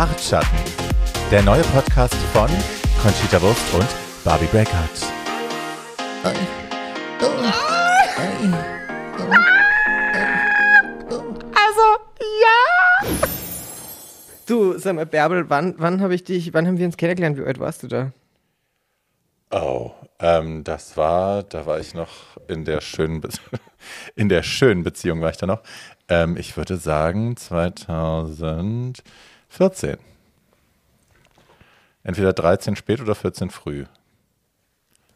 Bartschatten, der neue Podcast von Conchita Wurst und Barbie Breakout. Also, ja! Du, sag mal, Bärbel, wann, wann habe ich dich, wann haben wir uns kennengelernt? Wie alt warst du da? Oh, ähm, das war, da war ich noch in der schönen, Be in der schönen Beziehung war ich da noch. Ähm, ich würde sagen 2014. Entweder 13 spät oder 14 früh.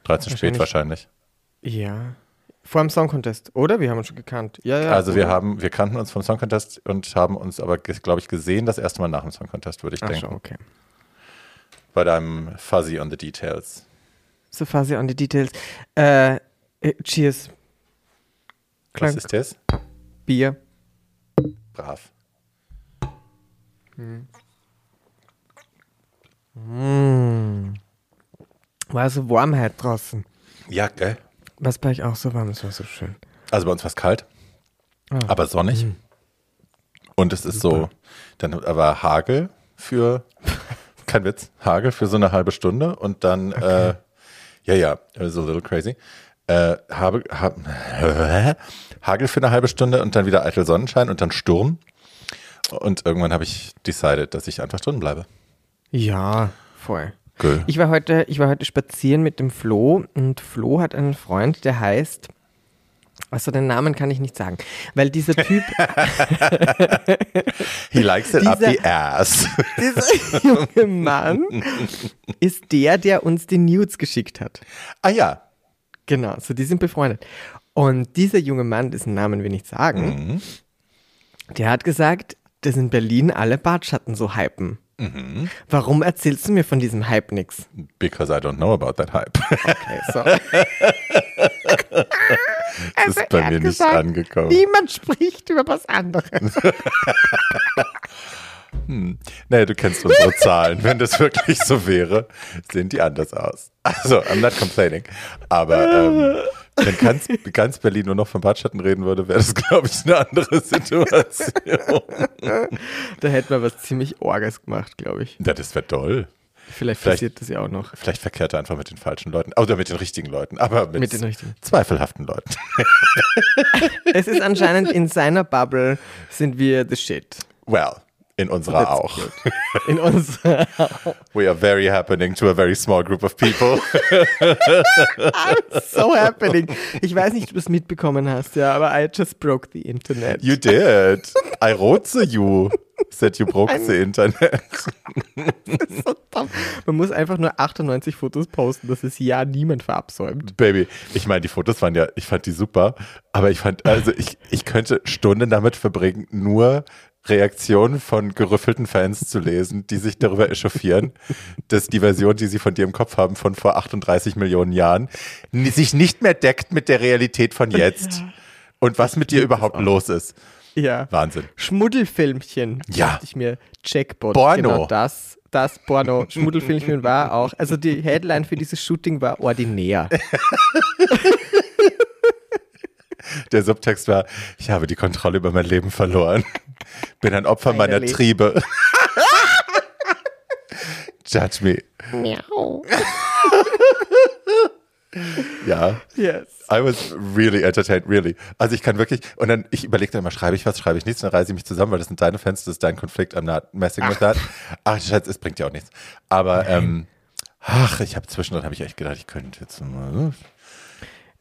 13 spät wahrscheinlich. Ja. Vor dem Song Contest, oder? Wir haben uns schon gekannt. Ja, ja. Also wir haben, wir kannten uns vom Song Contest und haben uns aber, glaube ich, gesehen das erste Mal nach dem Song Contest, würde ich Ach denken. schon, okay. Bei deinem Fuzzy on the Details. So fuzzy on the details. Äh, äh, cheers. Was Klang ist das? Bier. Brav. War so warm heute draußen. Ja, gell? Was bei euch auch so warm, es war so schön. Also bei uns war es kalt, Ah. aber sonnig. Und es ist so, dann aber Hagel für, kein Witz, Hagel für so eine halbe Stunde und dann, äh, ja, ja, so a little crazy. Äh, habe, hab, Hagel für eine halbe Stunde und dann wieder eitel Sonnenschein und dann Sturm. Und irgendwann habe ich decided, dass ich einfach drin bleibe. Ja, voll. Cool. Ich war heute, ich war heute spazieren mit dem Flo und Flo hat einen Freund, der heißt, also den Namen kann ich nicht sagen, weil dieser Typ, He likes it up Dieser- the ass. dieser junge Mann ist der, der uns die Nudes geschickt hat. ah ja. Genau, so die sind befreundet. Und dieser junge Mann, dessen Namen wir nicht sagen, der hat gesagt, dass in Berlin alle Bartschatten so hypen. Warum erzählst du mir von diesem Hype nix? Because I don't know about that hype. Okay, so. Das ist bei mir nicht gesagt, angekommen. Niemand spricht über was anderes. Naja, du kennst unsere Zahlen. Wenn das wirklich so wäre, sehen die anders aus. Also, I'm not complaining. Aber ähm, wenn ganz, ganz Berlin nur noch von Bartschatten reden würde, wäre das, glaube ich, eine andere Situation. Da hätten wir was ziemlich Orges gemacht, glaube ich. Ja, das wäre toll. Vielleicht, Vielleicht- passiert das ja auch noch. Vielleicht verkehrt er einfach mit den falschen Leuten. Oder mit den richtigen Leuten. Aber mit, Mit den richtigen. zweifelhaften Leuten. Es ist anscheinend in seiner Bubble sind wir the shit. Well, in unserer That's auch. cute. In unserer We are very happening to a very small group of people. so happening. Ich weiß nicht, ob du es mitbekommen hast, ja, aber I just broke the internet. You did. I wrote to you. Said you broke the internet. so. Man muss einfach nur 98 Fotos posten, dass es ja niemand verabsäumt. Baby, ich meine, die Fotos waren ja, ich fand die super, aber ich fand, also ich, ich könnte Stunden damit verbringen, nur Reaktionen von gerüffelten Fans zu lesen, die sich darüber echauffieren, dass die Version, die sie von dir im Kopf haben, von vor 38 Millionen Jahren, sich nicht mehr deckt mit der Realität von jetzt. Und was mit dir überhaupt los ist. Ja. Wahnsinn. Schmuddelfilmchen. Ja. dachte ich mir, Jackpot. Porno. Genau das. Das Porno. Schmuddelfilmchen war auch. Also die Headline für dieses Shooting war ordinär. Der Subtext war, ich habe die Kontrolle über mein Leben verloren. Bin ein Opfer meiner Finally. Triebe. Judge me. Miau. Ja. Yes. I was really entertained, really. Also ich kann wirklich, und dann, ich überlege dann immer, schreibe ich was, schreibe ich nichts, dann reiße ich mich zusammen, weil das sind deine Fans, das ist dein Konflikt, I'm not messing with that. Ach, Schatz, es bringt ja auch nichts. Aber, ähm, ach, ich habe zwischendrin, habe ich echt gedacht, ich könnte jetzt mal,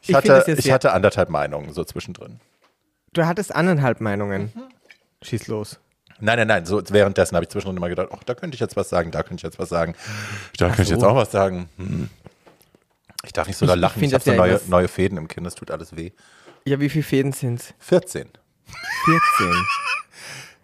ich, Ich find hatte, ich hatte anderthalb Meinungen so zwischendrin. Du hattest anderthalb Meinungen. Schieß los. Nein, nein, nein, so währenddessen habe ich zwischendrin immer gedacht, ach, da könnte ich jetzt was sagen, da könnte ich jetzt was sagen, da könnte ich so. jetzt auch was sagen. Hm. Ich darf nicht so da Ich- ich lachen, ich, find habe das so neue, neue Fäden im Kinn, das tut alles weh. Ja, wie viele Fäden sind's? 14. 14.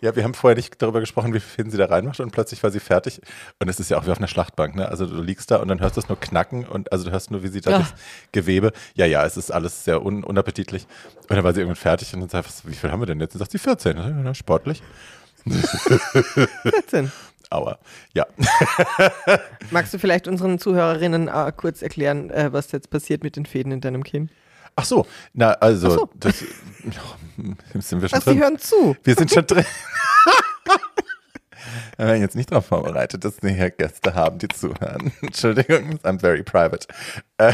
Ja, wir haben vorher nicht darüber gesprochen, wie viele Fäden sie da reinmacht und plötzlich war sie fertig. Und es ist ja auch wie auf einer Schlachtbank, ne? Also du liegst da und dann hörst du es nur knacken und also du hörst nur, wie sie da Ja. das Gewebe. Ja, ja, es ist alles sehr un unappetitlich. Und dann war sie irgendwann fertig und dann sagt, was, wie viel haben wir denn jetzt? Und sagt sie 14. Ja, sportlich. 14. Aua. Ja. Magst du vielleicht unseren Zuhörerinnen äh, kurz erklären, äh, was jetzt passiert mit den Fäden in deinem Kinn? Ach so, na, also, Ach so. das sind wir schon sie drin. hören zu. Wir sind schon drin. Wir waren jetzt nicht darauf vorbereitet, dass wir hier Gäste haben, die zuhören. Entschuldigung, I'm very private.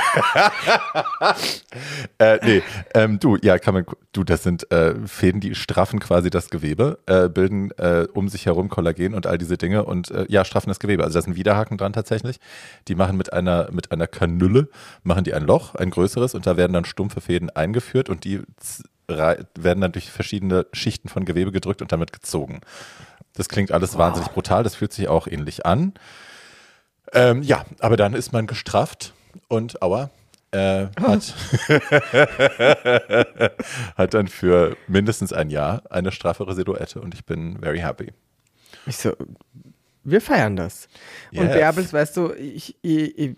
Äh, nee, ähm, du, ja, kann man, du, das sind äh, Fäden, die straffen quasi das Gewebe, äh, bilden äh, um sich herum Kollagen und all diese Dinge und äh, ja, straffen das Gewebe. Also da ein Widerhaken dran tatsächlich. Die machen mit einer, mit einer Kanülle, machen die ein Loch, ein größeres und da werden dann stumpfe Fäden eingeführt und die werden dann durch verschiedene Schichten von Gewebe gedrückt und damit gezogen. Das klingt alles wow. wahnsinnig brutal, das fühlt sich auch ähnlich an. Ähm, ja, aber dann ist man gestrafft und aua, äh, hat, hat dann für mindestens ein Jahr eine straffere Silhouette und ich bin very happy. Ich so, wir feiern das. Yes. Und Bärbels, weißt du, ich, ich, ich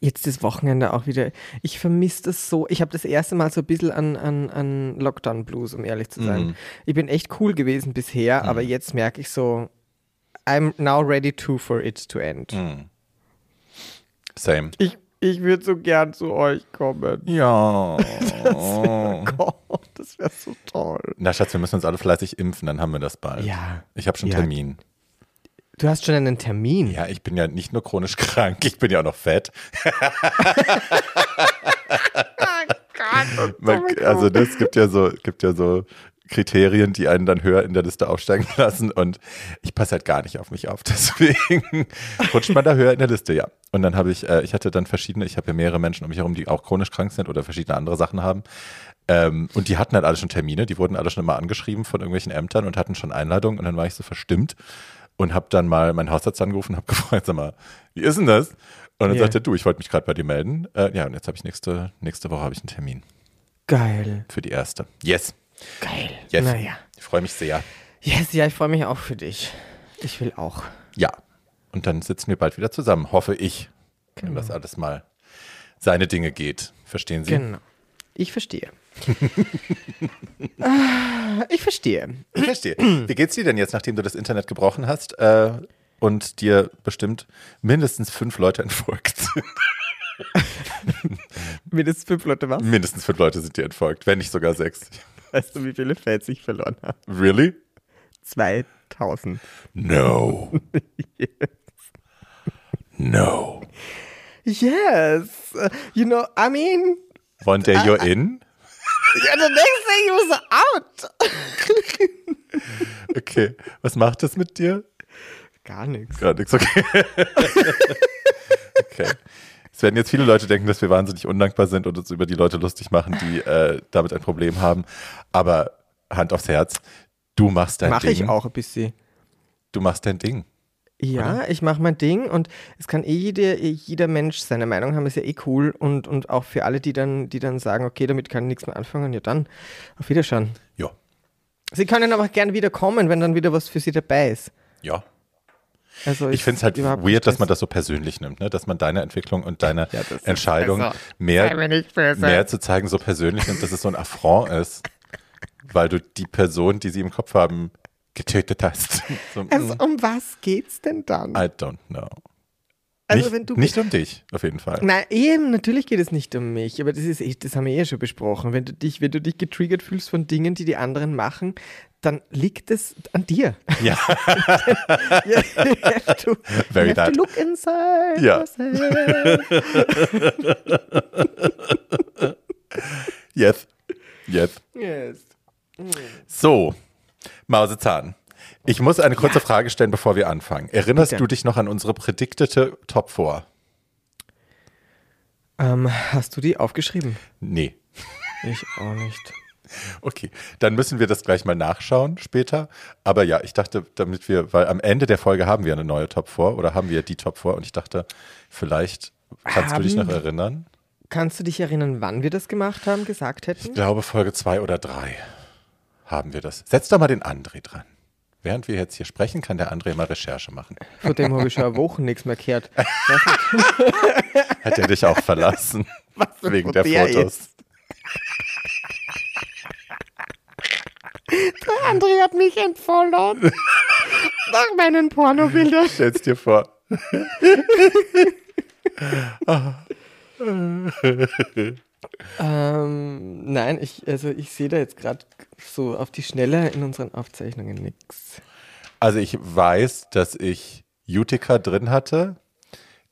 jetzt das Wochenende auch wieder. Ich vermisse das so. Ich habe das erste Mal so ein bisschen an, an, an Lockdown Blues, um ehrlich zu sein. Mhm. Ich bin echt cool gewesen bisher, mhm. aber jetzt merke ich so, I'm now ready to for it to end. Mhm. Same. Ich, ich würde so gern zu euch kommen. Ja. das wäre wär so toll. Na, Schatz, wir müssen uns alle fleißig impfen, dann haben wir das bald. Ja. Ich habe schon ja. Termin. Du hast schon einen Termin. Ja, ich bin ja nicht nur chronisch krank, ich bin ja auch noch fett. oh Gott, also das gibt ja so, gibt ja so Kriterien, die einen dann höher in der Liste aufsteigen lassen und ich passe halt gar nicht auf mich auf. Deswegen rutscht man da höher in der Liste, ja. Und dann habe ich, äh, ich hatte dann verschiedene, ich habe ja mehrere Menschen um mich herum, die auch chronisch krank sind oder verschiedene andere Sachen haben. Ähm, und die hatten halt alle schon Termine, die wurden alle schon immer angeschrieben von irgendwelchen Ämtern und hatten schon Einladungen und dann war ich so verstimmt und habe dann mal meinen Hausarzt angerufen und habe gefragt, sag mal, wie ist denn das? Und dann yeah. sagte er, du, ich wollte mich gerade bei dir melden. Äh, ja, und jetzt habe ich nächste, nächste Woche habe ich einen Termin. Geil. Für die erste. Yes. Geil. Yes. Naja. Ich freue mich sehr. Yes, ja, ich freue mich auch für dich. Ich will auch. Ja. Und dann sitzen wir bald wieder zusammen, hoffe ich. Genau. Wenn das alles mal seine Dinge geht. Verstehen Sie? Genau. Ich verstehe. Ich verstehe. Ich verstehe. Wie geht's dir denn jetzt, nachdem du das Internet gebrochen hast äh, und dir bestimmt mindestens fünf Leute entfolgt sind? mindestens fünf Leute was? Mindestens fünf Leute sind dir entfolgt, wenn nicht sogar sechs. Weißt du, wie viele Fans ich verloren habe? Really? 2000. No. yes. No. Yes. You know, I mean. One day you're in? Yeah, the next thing he was out. okay, was macht das mit dir? Gar nichts. Gar nichts, okay. okay. Es werden jetzt viele Leute denken, dass wir wahnsinnig undankbar sind und uns über die Leute lustig machen, die äh, damit ein Problem haben. Aber Hand aufs Herz, du machst dein Mach Ding. Mach ich auch ein bisschen. Du machst dein Ding. Ja, oder? ich mache mein Ding und es kann eh jeder, jeder Mensch seine Meinung haben, ist ja eh cool. Und, und auch für alle, die dann, die dann sagen, okay, damit kann ich nichts mehr anfangen, ja dann, auf Wiederschauen. Ja. Sie können aber gern wieder kommen, wenn dann wieder was für sie dabei ist. Ja. Also ich finde es halt weird, dass man das so persönlich nimmt, ne? dass man deine Entwicklung und deine ja, Entscheidung mehr, mehr zu zeigen so persönlich nimmt, dass es so ein Affront ist, weil du die Person, die sie im Kopf haben, getötet hast. So, also mm. um was geht's denn dann? I don't know. Also nicht, wenn du nicht um dich, auf jeden Fall. Nein, eben, natürlich geht es nicht um mich, aber das ist echt, das haben wir eh schon besprochen. Wenn du dich, wenn du dich getriggert fühlst von Dingen, die die anderen machen, dann liegt es an dir. Ja. you have to, Very you have to look inside ja. yes. Yes. Yes. So, Mausezahn. Ich muss eine kurze ja. Frage stellen, bevor wir anfangen. Erinnerst Bitte. du dich noch an unsere prediktete Top 4? Ähm, hast du die aufgeschrieben? Nee. Ich auch nicht. Okay, dann müssen wir das gleich mal nachschauen später. Aber ja, ich dachte, damit wir, weil am Ende der Folge haben wir eine neue Top 4 oder haben wir die Top 4 und ich dachte, vielleicht kannst haben, du dich noch erinnern? Kannst du dich erinnern, wann wir das gemacht haben, gesagt hätten? Ich glaube Folge 2 oder 3 haben wir das. Setz doch mal den André dran. Während wir jetzt hier sprechen, kann der André mal Recherche machen. Vor dem habe ich schon Wochen nichts mehr gehört. Hat er dich auch verlassen? Was wegen der, der Fotos. Ist. Der André hat mich entfollowt. Nach meinen Pornobildern. Stell's dir vor. ähm, nein, ich, also ich sehe da jetzt gerade so auf die Schnelle in unseren Aufzeichnungen nichts. Also ich weiß, dass ich Utica drin hatte.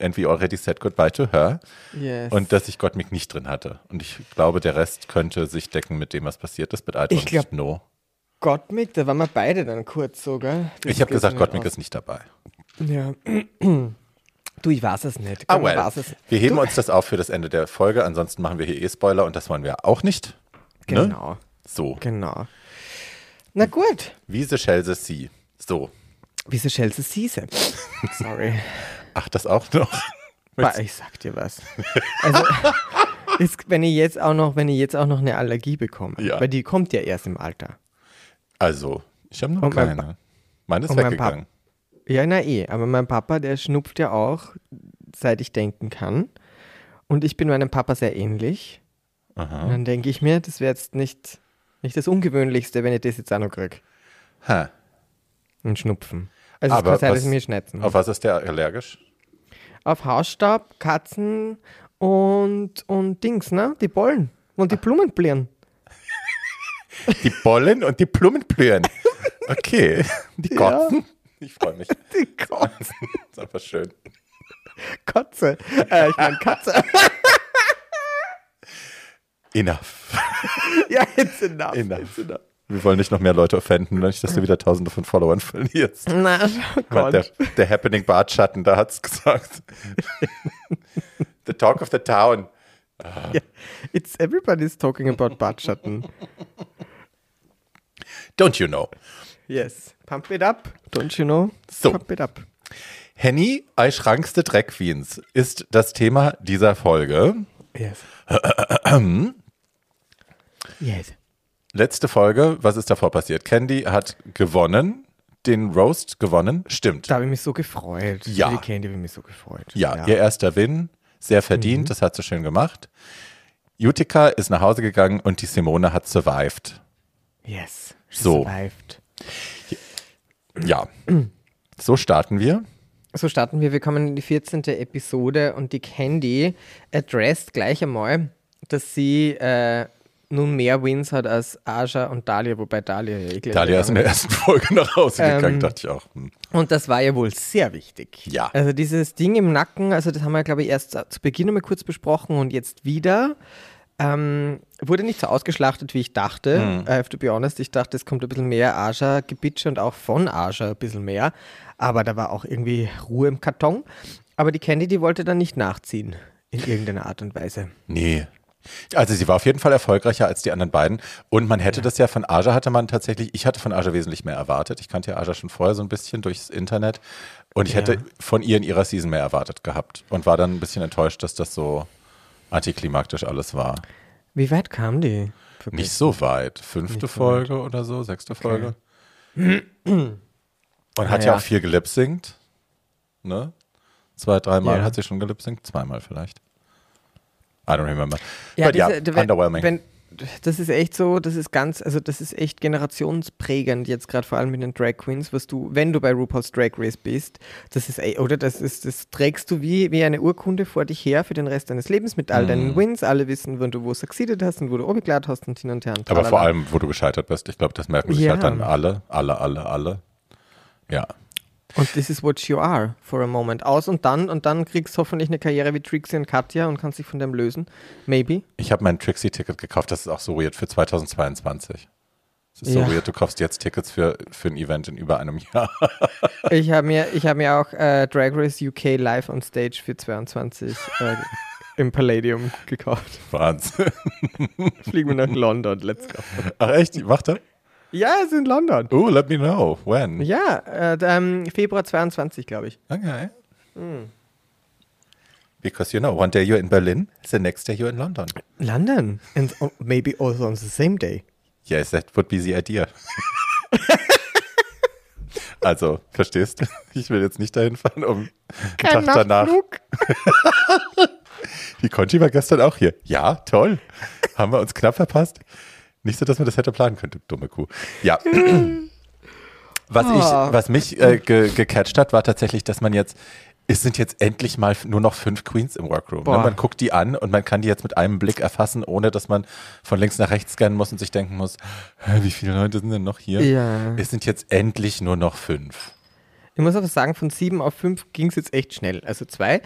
And we already said goodbye to her. Yes. Und dass ich Gottmik nicht drin hatte. Und ich glaube, der Rest könnte sich decken mit dem, was passiert ist. I don't Ich glaub- know. Gottmik, da waren wir beide dann kurz sogar. Ich habe gesagt, Gottmik ist nicht dabei. Ja. Du, ich weiß es nicht. Ah, Man well. weiß es. Wir heben uns das auf für das Ende der Folge. Ansonsten machen wir hier eh Spoiler und das wollen wir auch nicht. Ne? Genau, So. genau. Na gut. Wiese, Schelse, Sie. So. Wieso schellst du Siese? Sorry. Ach, das auch noch. Bah, ich sag dir was. Also, ist, wenn ich jetzt auch noch, wenn ich jetzt auch noch eine Allergie bekomme, Ja. weil die kommt ja erst im Alter. Also, ich habe noch Und keine. Meine ist weggegangen. Ja, na eh, aber mein Papa, der schnupft ja auch, seit ich denken kann. Und ich bin meinem Papa sehr ähnlich. Und Aha. dann denke ich mir, das wäre jetzt nicht, nicht das Ungewöhnlichste, wenn ich das jetzt auch noch kriege. Ha. Ein Schnupfen. Also Aber es kann sein, dass ich mir schnetzen. Auf was ist der allergisch? Auf Hausstaub, Katzen und, und Dings, ne? Die Bollen und die Blumenblühen. Die Bollen und die Blumenblühen. Okay. Die Ja. Ich freue mich. Die Kotze. Ist einfach schön. Kotze. Äh, ich meine Katze. Enough. ja, it's enough. Enough. It's enough. Wir wollen nicht noch mehr Leute offenden, nicht, dass du wieder tausende von Followern verlierst. Na, oh Gott. Der, der Happening Bartschatten, da hat's gesagt. the talk of the town. Ja, it's everybody's talking about Bartschatten. Don't you know? Yes. Pump it up. Don't you know? So. Pump it up. Henny, ei schrankste Drag Queens ist das Thema dieser Folge. Yes. yes. Letzte Folge, was ist davor passiert? Candy hat gewonnen, den Roast gewonnen. Stimmt. Da habe ich mich so gefreut. Ja. Für die Candy habe ich mich so gefreut. Ja, ihr erster Win, sehr verdient, das hat sie schön gemacht. Utica ist nach Hause gegangen und die Simone hat survived. Yes. So. Survived. Ja, so starten wir. So starten wir. Wir kommen in die 14. Episode und die Candy addressed gleich einmal, dass sie äh, nun mehr Wins hat als Aja und Dahlia, wobei Dahlia ja eh Dalia ist in der ersten Folge nach Hause gegangen, Ähm, dachte ich auch. hm. Und das war ja wohl sehr wichtig. Ja. Also dieses Ding im Nacken, also das haben wir, glaube ich, erst zu Beginn einmal kurz besprochen und jetzt wieder. Ähm, wurde nicht so ausgeschlachtet, wie ich dachte. Hm. I have to be honest. Ich dachte, es kommt ein bisschen mehr Aja-Gebitsche und auch von Aja ein bisschen mehr. Aber da war auch irgendwie Ruhe im Karton. Aber die Candy, die wollte dann nicht nachziehen. In irgendeiner Art und Weise. Nee. Also sie war auf jeden Fall erfolgreicher als die anderen beiden. Und man hätte das ja von Aja hatte man tatsächlich, ich hatte von Aja wesentlich mehr erwartet. Ich kannte ja Aja schon vorher so ein bisschen durchs Internet. Und ich Ja. hätte von ihr in ihrer Season mehr erwartet gehabt. Und war dann ein bisschen enttäuscht, dass das so antiklimaktisch alles war. Wie weit kam die? Nicht so weit. Fünfte so Folge oder so, sechste Folge. Und hat Naja. ja auch viel gelipsingt. Ne? Zwei, dreimal Ja. hat sie schon gelipsingt. Zweimal vielleicht. I don't remember. Ja, But ja, diese- wenn- underwhelming. Wenn, das ist echt so, das ist ganz, also das ist echt generationsprägend jetzt gerade vor allem mit den Drag Queens, was du, wenn du bei RuPaul's Drag Race bist, das ist, oder das ist, das trägst du wie, wie eine Urkunde vor dich her für den Rest deines Lebens mit all Mhm. deinen Wins, alle wissen, wann du wo succeeded hast und wo du oben hast und hin und her. Und Aber vor allem, wo du gescheitert bist. Ich glaube, das merken sich Ja. halt dann alle, alle, alle, alle. Ja. Und this is what you are for a moment. Aus und dann, und dann kriegst du hoffentlich eine Karriere wie Trixie und Katja und kannst dich von dem lösen. Maybe. Ich habe mein Trixie-Ticket gekauft. Das ist auch so weird für 2022. Das ist Ja. so weird. Du kaufst jetzt Tickets für, für ein Event in über einem Jahr. Ich habe mir, ich hab mir auch äh, Drag Race UK live on Stage für 22 äh, im Palladium gekauft. Wahnsinn. Fliegen wir nach London, let's go. Ach echt? Macht er? Ja, es ist in London. Oh, let me know. When? Ja, äh, ähm, Februar 22, glaube ich. Okay. Hm. Because you know, one day you're in Berlin, the next day you're in London. London. And oh, maybe also on the same day. Yes, that would be the idea. also, verstehst du? Ich will jetzt nicht dahin fahren, um einen Tag danach. Die Conchi war gestern auch hier. Ja, toll. Haben wir uns knapp verpasst. Nicht so, dass man das hätte planen können, du dumme Kuh. Ja. Was, ich, Oh. was mich äh, ge gecatcht hat, war tatsächlich, dass man jetzt es sind jetzt endlich mal nur noch fünf Queens im Workroom. Ne? Man guckt die an und man kann die jetzt mit einem Blick erfassen, ohne dass man von links nach rechts scannen muss und sich denken muss, "Hä, wie viele Leute sind denn noch hier? Ja. Es sind jetzt endlich nur noch fünf. Ich muss aber sagen, von sieben auf fünf ging es jetzt echt schnell. Also zwei,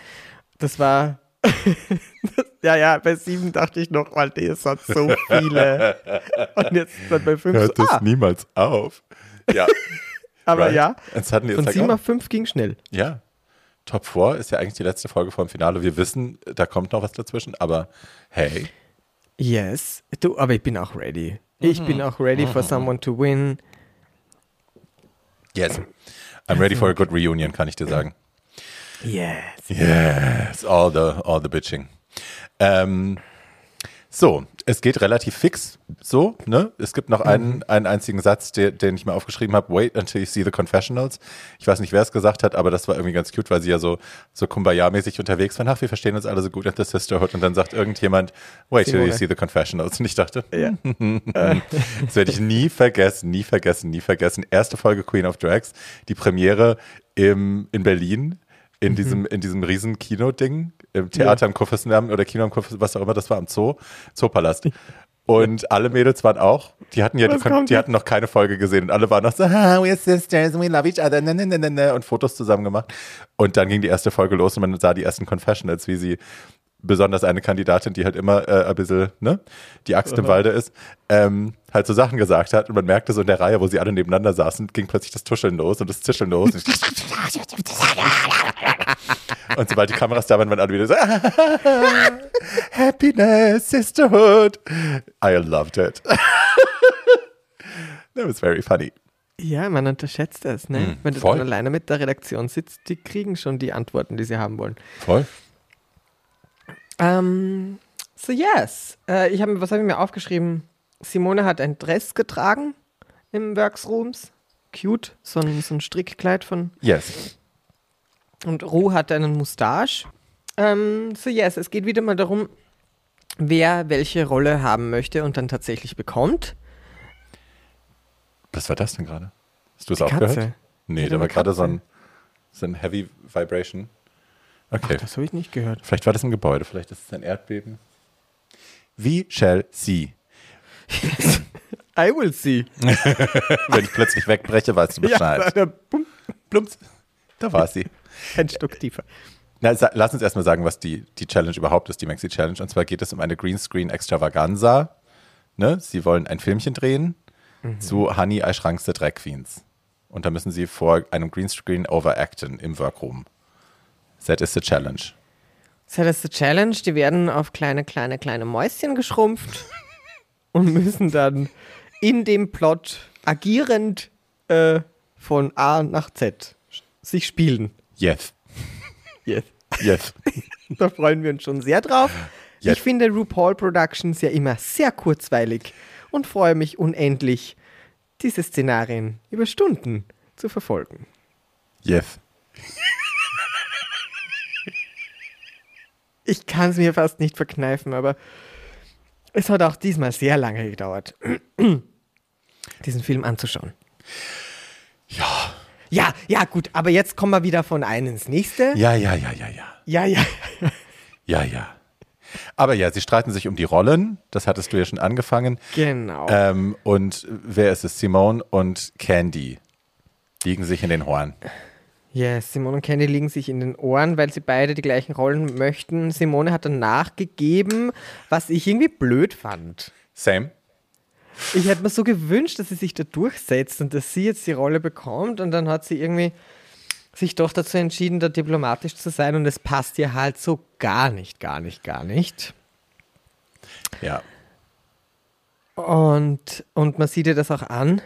das war. ja, ja, bei sieben dachte ich noch, Alter, ihr seid so viele. Und jetzt dann bei fünf. Hört So, das ah, niemals auf. Ja, aber right. ja, von sieben auf fünf ging schnell. ja. Top 4 ist ja eigentlich die letzte Folge vor dem Finale. Wir wissen, da kommt noch was dazwischen, aber hey, Yes. Du, aber ich bin auch ready. Ich bin auch ready for someone to win. yes. I'm ready for a good reunion, kann ich dir sagen. Yes. Yes, all the, all the bitching. Ähm, so, es geht relativ fix, so, ne? Es gibt noch einen, einen einzigen Satz, der, den ich mir aufgeschrieben habe. Wait until you see the confessionals. Ich weiß nicht, wer es gesagt hat, aber das war irgendwie ganz cute, weil sie ja so, so Kumbaya-mäßig unterwegs waren. Ach, wir verstehen uns alle so gut at the Sisterhood. Und dann sagt irgendjemand, wait till you see the confessionals. Und ich dachte, Ja. das werde ich nie vergessen, nie vergessen, nie vergessen. Erste Folge Queen of Drags, die Premiere im, in Berlin, in diesem, in diesem riesen Kino-Ding, im Theater am Kurfürstendamm oder Kino am Kurfürstendamm, was auch immer, das war am Zoo, Zoopalast. Und alle Mädels waren auch, die hatten ja, die, die hatten noch keine Folge gesehen. Und alle waren noch so, ah, we're sisters, we love each other, ne, ne, ne, ne, ne, und Fotos zusammen gemacht. Und dann ging die erste Folge los und man sah die ersten Confessionals, wie sie besonders eine Kandidatin, die halt immer äh, ein bisschen, ne, die Axt im Walde ist, ähm, halt so Sachen gesagt hat. Und man merkte so in der Reihe, wo sie alle nebeneinander saßen, ging plötzlich das Tuscheln los und das Zischeln los. und sobald die Kameras da waren, waren alle wieder so, Happiness, Sisterhood. I loved it. That was very funny. Ja, man unterschätzt das, ne? Mm, Wenn du dann alleine mit der Redaktion sitzt, die kriegen schon die Antworten, die sie haben wollen. Voll. Ähm, so yes. Äh, ich habe, was habe ich mir aufgeschrieben? Simone hat ein Dress getragen im Worksrooms. Cute, so ein, so ein Strickkleid von. Yes. Und Ru hat einen Mustache. Ähm, so yes, es geht wieder mal darum, wer welche Rolle haben möchte und dann tatsächlich bekommt. Was war das denn gerade? Hast du es auch Katze. gehört? Nee, da war gerade so ein, so ein Heavy Vibration. Okay. Das habe ich nicht gehört. Vielleicht war das im Gebäude, vielleicht ist es ein Erdbeben. We shall see. I will see. Wenn ich plötzlich wegbreche, weißt du Bescheid. da, bum, Plumps. Da war sie. ein Stück tiefer. Na, lass uns erstmal sagen, was die, die Challenge überhaupt ist, die Maxi Challenge. Und zwar geht es um eine Greenscreen Extravaganza. Ne? Sie wollen ein Filmchen drehen zu Honey, I Shrunk the Drag Queens. Und da müssen sie vor einem Greenscreen overacten im Workroom. That is the challenge. Das ist die Challenge. Die werden auf kleine, kleine, kleine Mäuschen geschrumpft und müssen dann in dem Plot agierend äh, von A nach Z sich spielen. Yes. Yes. Yes. Da freuen wir uns schon sehr drauf. Yes. Ich finde RuPaul Productions ja immer sehr kurzweilig und freue mich unendlich, diese Szenarien über Stunden zu verfolgen. Yes. Ich kann es mir fast nicht verkneifen, aber es hat auch diesmal sehr lange gedauert, diesen Film anzuschauen. Ja. Ja, ja, gut, aber jetzt kommen wir wieder von einem ins nächste. Ja, ja, ja, ja, ja. Ja, ja. Ja, ja. Aber ja, sie streiten sich um die Rollen. Das hattest du ja schon angefangen. Genau. Ähm, und wer ist es? Simone und Candy liegen sich in den Horn. Ja, Simone und Candy liegen sich in den Ohren, weil sie beide die gleichen Rollen möchten. Simone hat dann nachgegeben, was ich irgendwie blöd fand. Same. Ich hätte mir so gewünscht, dass sie sich da durchsetzt und dass sie jetzt die Rolle bekommt und dann hat sie irgendwie sich doch dazu entschieden, da diplomatisch zu sein und es passt ihr halt so gar nicht, gar nicht, gar nicht. Ja. Und, und man sieht ihr das auch an.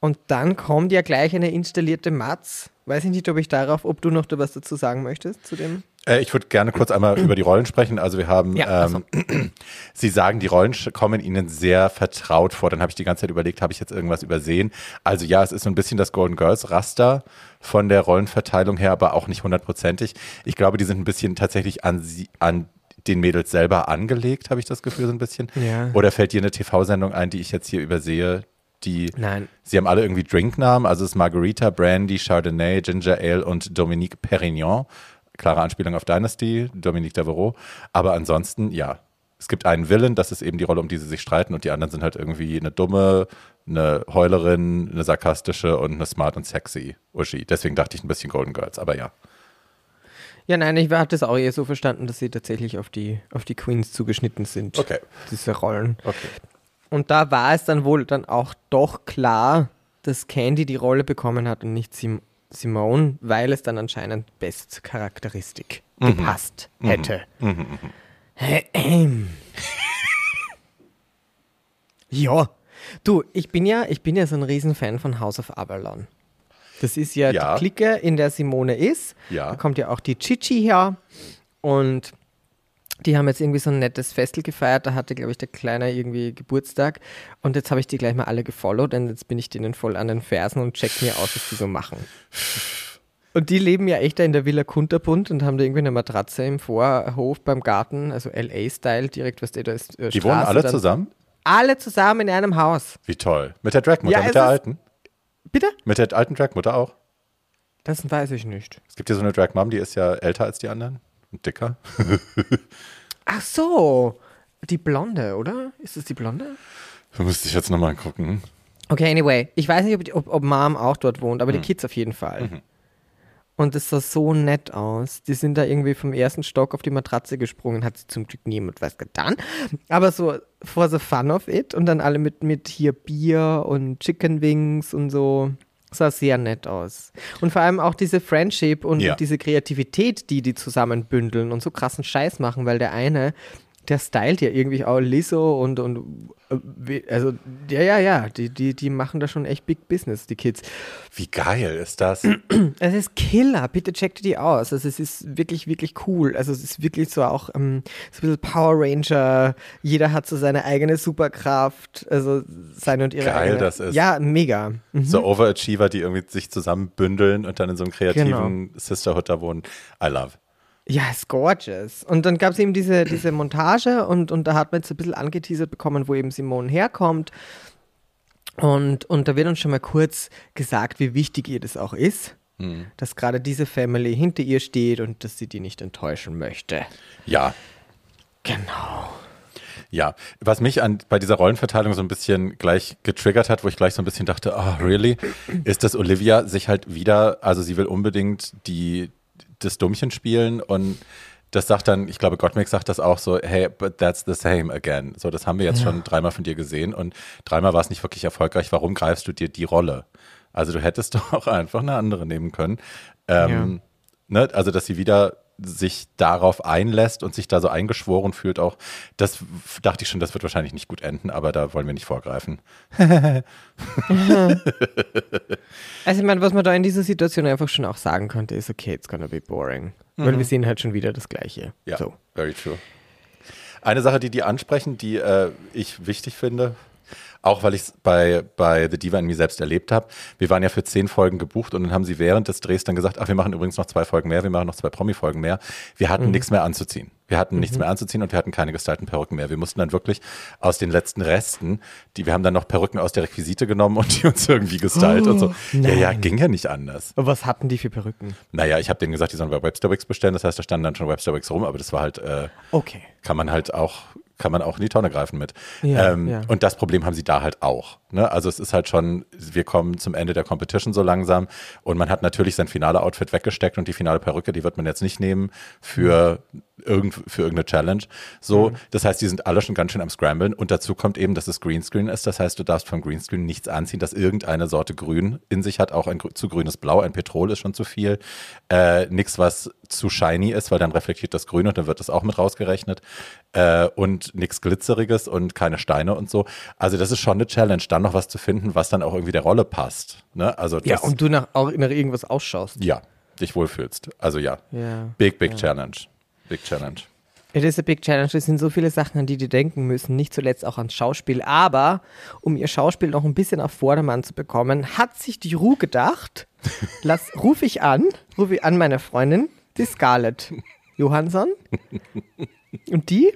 Und dann kommt ja gleich eine installierte Matz. Weiß ich nicht, ob ich darauf, ob du noch was dazu sagen möchtest zu dem. Äh, ich würde gerne kurz einmal über die Rollen sprechen. Also wir haben, Ja, ähm, Sie sagen, die Rollen kommen Ihnen sehr vertraut vor. Dann habe ich die ganze Zeit überlegt, habe ich jetzt irgendwas übersehen? Also ja, es ist so ein bisschen das Golden Girls Raster von der Rollenverteilung her, aber auch nicht hundertprozentig. Ich glaube, die sind ein bisschen tatsächlich an, sie, an den Mädels selber angelegt, habe ich das Gefühl so ein bisschen. Ja. Oder fällt dir eine TV-Sendung ein, die ich jetzt hier übersehe, die, Nein. sie haben alle irgendwie Drinknamen, also es ist Margarita, Brandy, Chardonnay, Ginger Ale und Dominique Perignon. Klare Anspielung auf Dynasty, Dominique Devereaux. Aber ansonsten, ja, es gibt einen Villain, das ist eben die Rolle, um die sie sich streiten und die anderen sind halt irgendwie eine dumme, eine Heulerin, eine sarkastische und eine smart und sexy Uschi. Deswegen dachte ich ein bisschen Golden Girls, aber ja. Ja, nein, ich hatte es auch eher so verstanden, dass sie tatsächlich auf die, auf die Queens zugeschnitten sind. Okay. Diese Rollen. Okay. Und da war es dann wohl dann auch doch klar, dass Candy die Rolle bekommen hat und nicht Sim Simone, weil es dann anscheinend best Charakteristik gepasst hätte. ja, du, ich bin ja, ich bin ja so ein Riesenfan von House of Avalon. Das ist ja, Ja. die Clique, in der Simone ist. Ja. Da kommt ja auch die Chichi her und die haben jetzt irgendwie so ein nettes Festel gefeiert. Da hatte, glaube ich, der Kleine irgendwie Geburtstag. Und jetzt habe ich die gleich mal alle gefollowt und jetzt bin ich denen voll an den Fersen und check mir aus, was die so machen. Und die leben ja echt da in der Villa Kunterbund und haben da irgendwie eine Matratze im Vorhof beim Garten, also LA-Style, direkt, was der da ist. Äh, Die wohnen alle zusammen? Alle zusammen in einem Haus. Wie toll. Mit der Dragmutter, Ja, mit der alten? Bitte? Mit der alten Dragmutter auch? Das weiß ich nicht. Es gibt hier so eine Drag Mom, die ist ja älter als die anderen und dicker. Ach so, die Blonde, oder? Ist das die Blonde? Da müsste ich jetzt nochmal gucken. Okay, anyway, ich weiß nicht, ob, die- ob, ob Mom auch dort wohnt, aber die Kids auf jeden Fall. Mhm. Und es sah so nett aus. Die sind da irgendwie vom ersten Stock auf die Matratze gesprungen, hat sie zum Glück niemand was getan. Aber so for the fun of it und dann alle mit, mit hier Bier und Chicken Wings und so. Sah sehr nett aus. Und vor allem auch diese Friendship und Ja. diese Kreativität, die die zusammenbündeln und so krassen Scheiß machen, weil der eine, der stylt ja irgendwie auch Lizzo und, und äh, also, ja, ja, ja, die, die, die machen da schon echt Big Business, die Kids. Wie geil ist das? Es ist Killer, bitte checkt die aus. Also es ist wirklich, wirklich cool. Also es ist wirklich so auch ähm, so ein bisschen Power Ranger. Jeder hat so seine eigene Superkraft. Also seine und ihre Geil eigene. das ist. Ja, mega. Mhm. So Overachiever, die irgendwie sich zusammenbündeln und dann in so einem kreativen Genau. Sisterhood da wohnen. I love. Ja, ist gorgeous. Und dann gab es eben diese, diese Montage und, und da hat man jetzt ein bisschen angeteasert bekommen, wo eben Simone herkommt. Und, und da wird uns schon mal kurz gesagt, wie wichtig ihr das auch ist, dass gerade diese Family hinter ihr steht und dass sie die nicht enttäuschen möchte. Ja, Genau. ja. Was mich an, bei dieser Rollenverteilung so ein bisschen gleich getriggert hat, wo ich gleich so ein bisschen dachte, oh, really? Ist, dass Olivia sich halt wieder, also sie will unbedingt die, das Dummchen spielen und das sagt dann, ich glaube, Gottmik sagt das auch so, hey, but that's the same again. So, das haben wir jetzt schon dreimal von dir gesehen und dreimal war es nicht wirklich erfolgreich. Warum greifst du dir die Rolle? Also du hättest doch auch einfach eine andere nehmen können. Ähm, ne? Also, dass sie wieder sich darauf einlässt und sich da so eingeschworen fühlt auch, das dachte ich schon, das wird wahrscheinlich nicht gut enden, aber da wollen wir nicht vorgreifen. Also ich meine, was man da in dieser Situation einfach schon auch sagen könnte, ist, okay, it's gonna be boring. Weil wir sehen halt schon wieder das Gleiche. Ja, So. very true. Eine Sache, die die ansprechen, die äh, ich wichtig finde, auch weil ich es bei, bei The Diva in mir selbst erlebt habe. Wir waren ja für zehn Folgen gebucht und dann haben sie während des Drehs dann gesagt, ach, wir machen übrigens noch zwei Folgen mehr, wir machen noch zwei Promi-Folgen mehr. Wir hatten nichts mehr anzuziehen. Wir hatten nichts mehr anzuziehen und wir hatten keine gestylten Perücken mehr. Wir mussten dann wirklich aus den letzten Resten, die wir haben dann noch Perücken aus der Requisite genommen und die uns irgendwie gestylt und so. Ja, ja, nein. ging ja nicht anders. Aber was hatten die für Perücken? Naja, ich habe denen gesagt, die sollen bei Websterwigs bestellen. Das heißt, da standen dann schon Websterwigs rum, aber das war halt äh, Okay. kann man halt auch kann man auch in die Tonne greifen mit. Ja, ähm, ja. Und das Problem haben sie da halt auch. Ne? Also es ist halt schon, wir kommen zum Ende der Competition so langsam und man hat natürlich sein finale Outfit weggesteckt und die finale Perücke, die wird man jetzt nicht nehmen für, irgend, für irgendeine Challenge. So, Mhm. das heißt, die sind alle schon ganz schön am Scramblen und dazu kommt eben, dass es Greenscreen ist. Das heißt, du darfst vom Greenscreen nichts anziehen, das irgendeine Sorte Grün in sich hat. Auch ein zu grünes Blau, ein Petrol ist schon zu viel. Äh, nichts, was zu shiny ist, weil dann reflektiert das Grün und dann wird das auch mit rausgerechnet. Äh, und nichts Glitzeriges und keine Steine und so. Also das ist schon eine Challenge, dann noch was zu finden, was dann auch irgendwie der Rolle passt. Ne? Also das, Ja, und du nach, auch nach irgendwas ausschaust. ja, dich wohlfühlst. Also ja, Ja. big, big Challenge. Big Challenge. It is a big challenge. Es sind so viele Sachen, an die die denken müssen, nicht zuletzt auch ans Schauspiel. Aber um ihr Schauspiel noch ein bisschen auf Vordermann zu bekommen, hat sich die Ruh gedacht, lass, ruf ich an, rufe ich an meine Freundin, die Scarlett Johansson. Und die,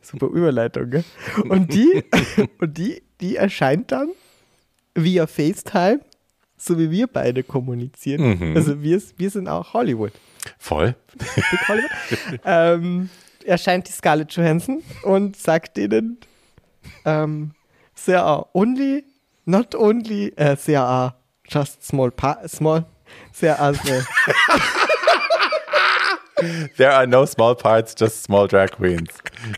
super Überleitung, gell? Und die, und die, die erscheint dann via FaceTime, so wie wir beide kommunizieren. Mhm. Also wir, wir sind auch Hollywood. Voll. Hollywood. ähm, erscheint die Scarlett Johansson und sagt ihnen, ähm, there are only, not only, uh, there are just small, pa small, there are the, There are no small parts, just small drag queens.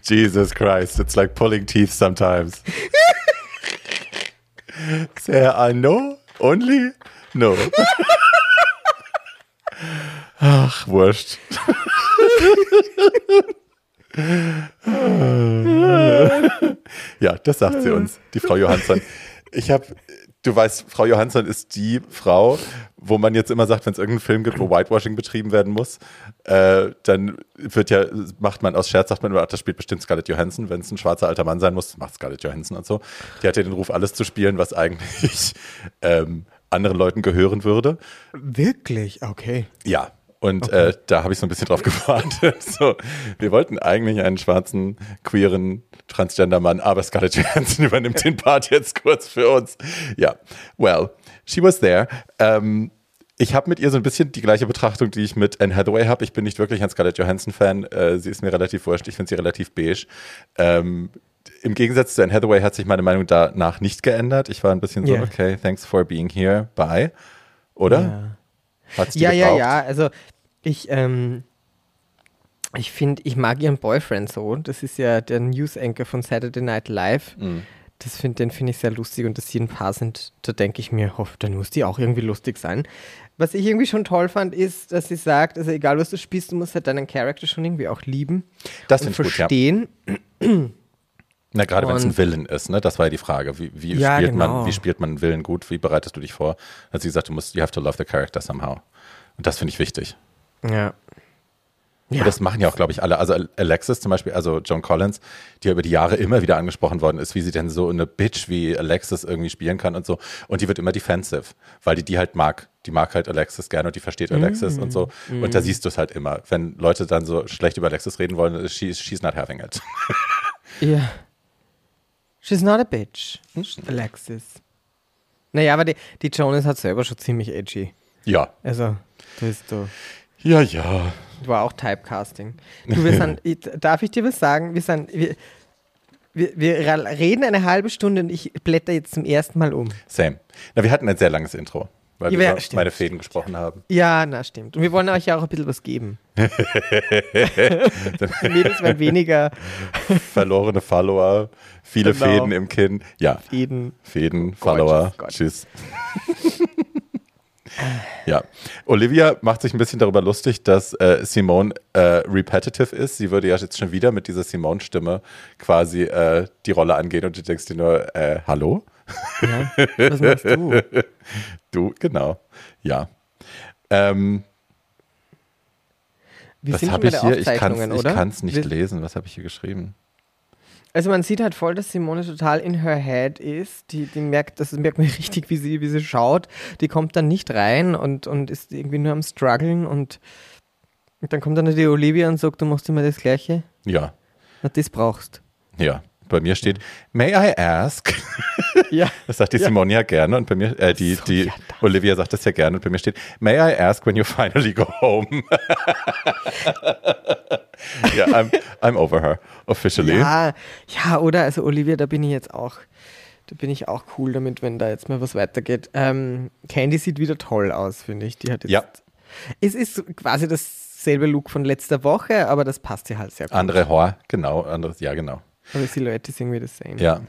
Jesus Christ, it's like pulling teeth sometimes. There are no, only, no. Ach, wurscht. ja, das sagt sie uns, die Frau Johansson. Ich habe, du weißt, Frau Johansson ist die Frau, wo man jetzt immer sagt, wenn es irgendeinen Film gibt, wo Whitewashing betrieben werden muss, äh, dann wird ja, macht man aus Scherz, sagt man immer, ach, das spielt bestimmt Scarlett Johansson, wenn es ein schwarzer alter Mann sein muss, macht Scarlett Johansson und so. Die hat ja den Ruf, alles zu spielen, was eigentlich ähm, anderen Leuten gehören würde. wirklich, okay. Ja. Und äh, da habe ich so ein bisschen drauf gewartet. so, wir wollten eigentlich einen schwarzen, queeren Transgender-Mann, aber Scarlett Johansson übernimmt den Part jetzt kurz für uns. Ja, well, she was there. Ähm, ich habe mit ihr so ein bisschen die gleiche Betrachtung, die ich mit Anne Hathaway habe. Ich bin nicht wirklich ein Scarlett Johansson-Fan. Äh, sie ist mir relativ wurscht. Ich finde sie relativ beige. Ähm, Im Gegensatz zu Anne Hathaway hat sich meine Meinung danach nicht geändert. Ich war ein bisschen so, Ja. okay, thanks for being here, bye. Oder? Ja. Hat's Ja, ja, gebraucht? ja. Also ich, ähm, ich finde, ich mag ihren Boyfriend so. Das ist ja der News-Anchor von Saturday Night Live. Mhm. Das find, den finde ich sehr lustig und dass sie ein Paar sind, da denke ich mir, hoff, dann muss die auch irgendwie lustig sein. Was ich irgendwie schon toll fand, ist, dass sie sagt, also egal was du spielst, du musst halt deinen Charakter schon irgendwie auch lieben Das und ich gut, ja. verstehen. Na, gerade wenn es ein Villain ist, ne? Das war ja die Frage. Wie, wie, Ja, spielt genau. man, wie spielt man einen Villain gut? Wie bereitest du dich vor? Hat sie gesagt, du musst, you have to love the character somehow. Und das finde ich wichtig. Ja. Und das machen ja auch, glaube ich, alle. Also Alexis zum Beispiel, also John Collins, die ja über die Jahre immer wieder angesprochen worden ist, wie sie denn so eine Bitch wie Alexis irgendwie spielen kann und so. Und die wird immer defensive, weil die die halt mag. Die mag halt Alexis gerne und die versteht Alexis und so. Und da siehst du es halt immer. Wenn Leute dann so schlecht über Alexis reden wollen, she's, she's not having it. Ja. She's not a bitch. Alexis. Naja, aber die, die Jonas hat selber schon ziemlich edgy. Ja. Also, das ist so. Ja, ja. War auch Typecasting. Du, wir sind, darf ich dir was sagen? Wir sind, wir, wir, wir reden eine halbe Stunde und ich blätter jetzt zum ersten Mal um. Same. Na, wir hatten ein sehr langes Intro, weil Ja, wir ja, über stimmt, meine Fäden gesprochen haben. Ja, na stimmt. Und wir wollen euch ja auch ein bisschen was geben. Mädels werden weniger Verlorene Follower, viele Genau. Fäden im Kinn. Ja, Fäden. Fäden, Gorgeous, Follower. gorgeous. Tschüss. ja, Olivia macht sich ein bisschen darüber lustig, dass äh, Simone äh, repetitive ist. Sie würde ja jetzt schon wieder mit dieser Simone-Stimme quasi äh, die Rolle angehen und du denkst dir nur, äh, hallo? Ja. Was meinst du? Du, genau. Ja. Ähm, Wir was habe ich hier? Ich kann es nicht Wir- lesen. Was habe ich hier geschrieben? Also man sieht halt voll, dass Simone total in her head ist. Die, die merkt, das merkt man richtig, wie sie, wie sie schaut. Die kommt dann nicht rein und, und ist irgendwie nur am struggeln und, und dann kommt dann die Olivia und sagt, du machst immer das Gleiche. Ja, Na, das brauchst. ja. Bei mir steht, may I ask? Ja. Das sagt die Ja. Simone ja gerne und bei mir, äh, die, So, die ja. Olivia sagt das ja gerne und bei mir steht, may I ask when you finally go home? ja, I'm, I'm over her, officially. Ja, ja, oder? Also Olivia, da bin ich jetzt auch, da bin ich auch cool damit, wenn da jetzt mal was weitergeht. Ähm, Candy sieht wieder toll aus, finde ich. Die hat jetzt, Ja. Es ist quasi dasselbe Look von letzter Woche, aber das passt ja halt sehr gut. Andere Haar, genau, anderes, ja, genau. Aber die Silhouette ist irgendwie das same. Ja.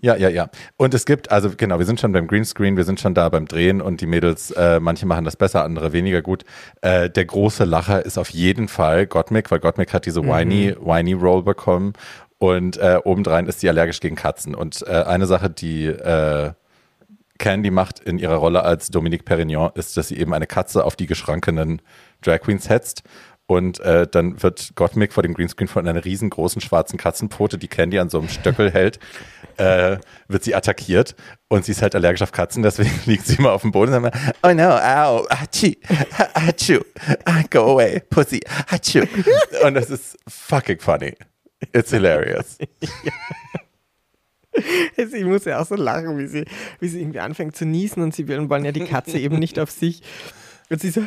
Ja, ja, ja. Und es gibt, also genau, wir sind schon beim Greenscreen, wir sind schon da beim Drehen und die Mädels, äh, manche machen das besser, andere weniger gut. Äh, der große Lacher ist auf jeden Fall Gottmik, weil Gottmik hat diese whiny, whiny Roll bekommen und äh, obendrein ist sie allergisch gegen Katzen. Und äh, eine Sache, die äh, Candy macht in ihrer Rolle als Dominique Perignon, ist, dass sie eben eine Katze auf die geschrankenen Drag Queens hetzt. Und äh, dann wird Gottmik vor dem Greenscreen von einer riesengroßen schwarzen Katzenpfote, die Candy an so einem Stöckel hält, äh, wird sie attackiert. Und sie ist halt allergisch auf Katzen, deswegen liegt sie immer auf dem Boden und sagt immer, oh no, ow, achi, achu, ah, go away, pussy, achu. Und das ist fucking funny. It's hilarious. Ich muss ja auch so lachen, wie sie, wie sie irgendwie anfängt zu niesen und sie wollen ja die Katze eben nicht auf sich. Und sie so,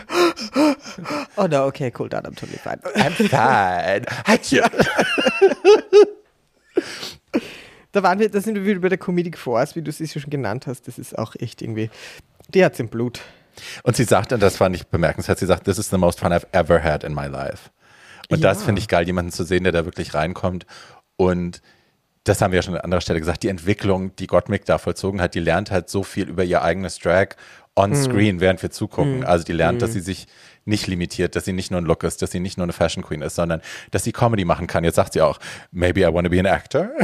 oh no, okay, cool, dann I'm totally fine. I'm fine. Hatcha. da waren wir, da sind wir wieder bei der Comedic Force, wie du sie schon genannt hast. Das ist auch echt irgendwie, die hat's im Blut. Und sie sagt dann, das fand ich bemerkenswert, sie sagt, this is the most fun I've ever had in my life. Und ja. das finde ich geil, jemanden zu sehen, der da wirklich reinkommt und das haben wir ja schon an anderer Stelle gesagt, die Entwicklung, die Gottmik da vollzogen hat, die lernt halt so viel über ihr eigenes Drag on hm. screen, mm. während wir zugucken. Mm. Also die lernt, mm. dass sie sich nicht limitiert, dass sie nicht nur ein Look ist, dass sie nicht nur eine Fashion Queen ist, sondern dass sie Comedy machen kann. Jetzt sagt sie auch, maybe I want to be an actor.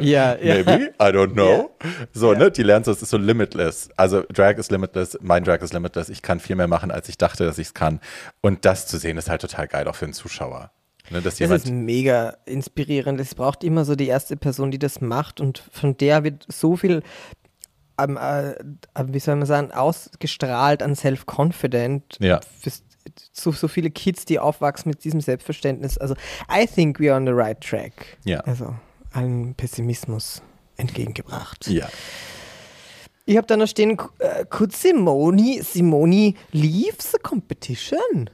Ja, yeah, Maybe, I don't know. Yeah. So, yeah. ne, die lernt so, es ist so limitless. Also Drag ist limitless, mein Drag ist limitless. Ich kann viel mehr machen, als ich dachte, dass ich es kann. Und das zu sehen, ist halt total geil, auch für einen Zuschauer. Ne, das ist mega inspirierend. Es braucht immer so die erste Person, die das macht und von der wird so viel, ähm, äh, wie soll man sagen, ausgestrahlt an Self-Confident. Ja. So, so viele Kids, die aufwachsen mit diesem Selbstverständnis. Also, I think we are on the right track. Ja. Also, allen Pessimismus entgegengebracht. Ja. Ich habe da noch stehen, uh, could Simoni, Simoni leave the competition?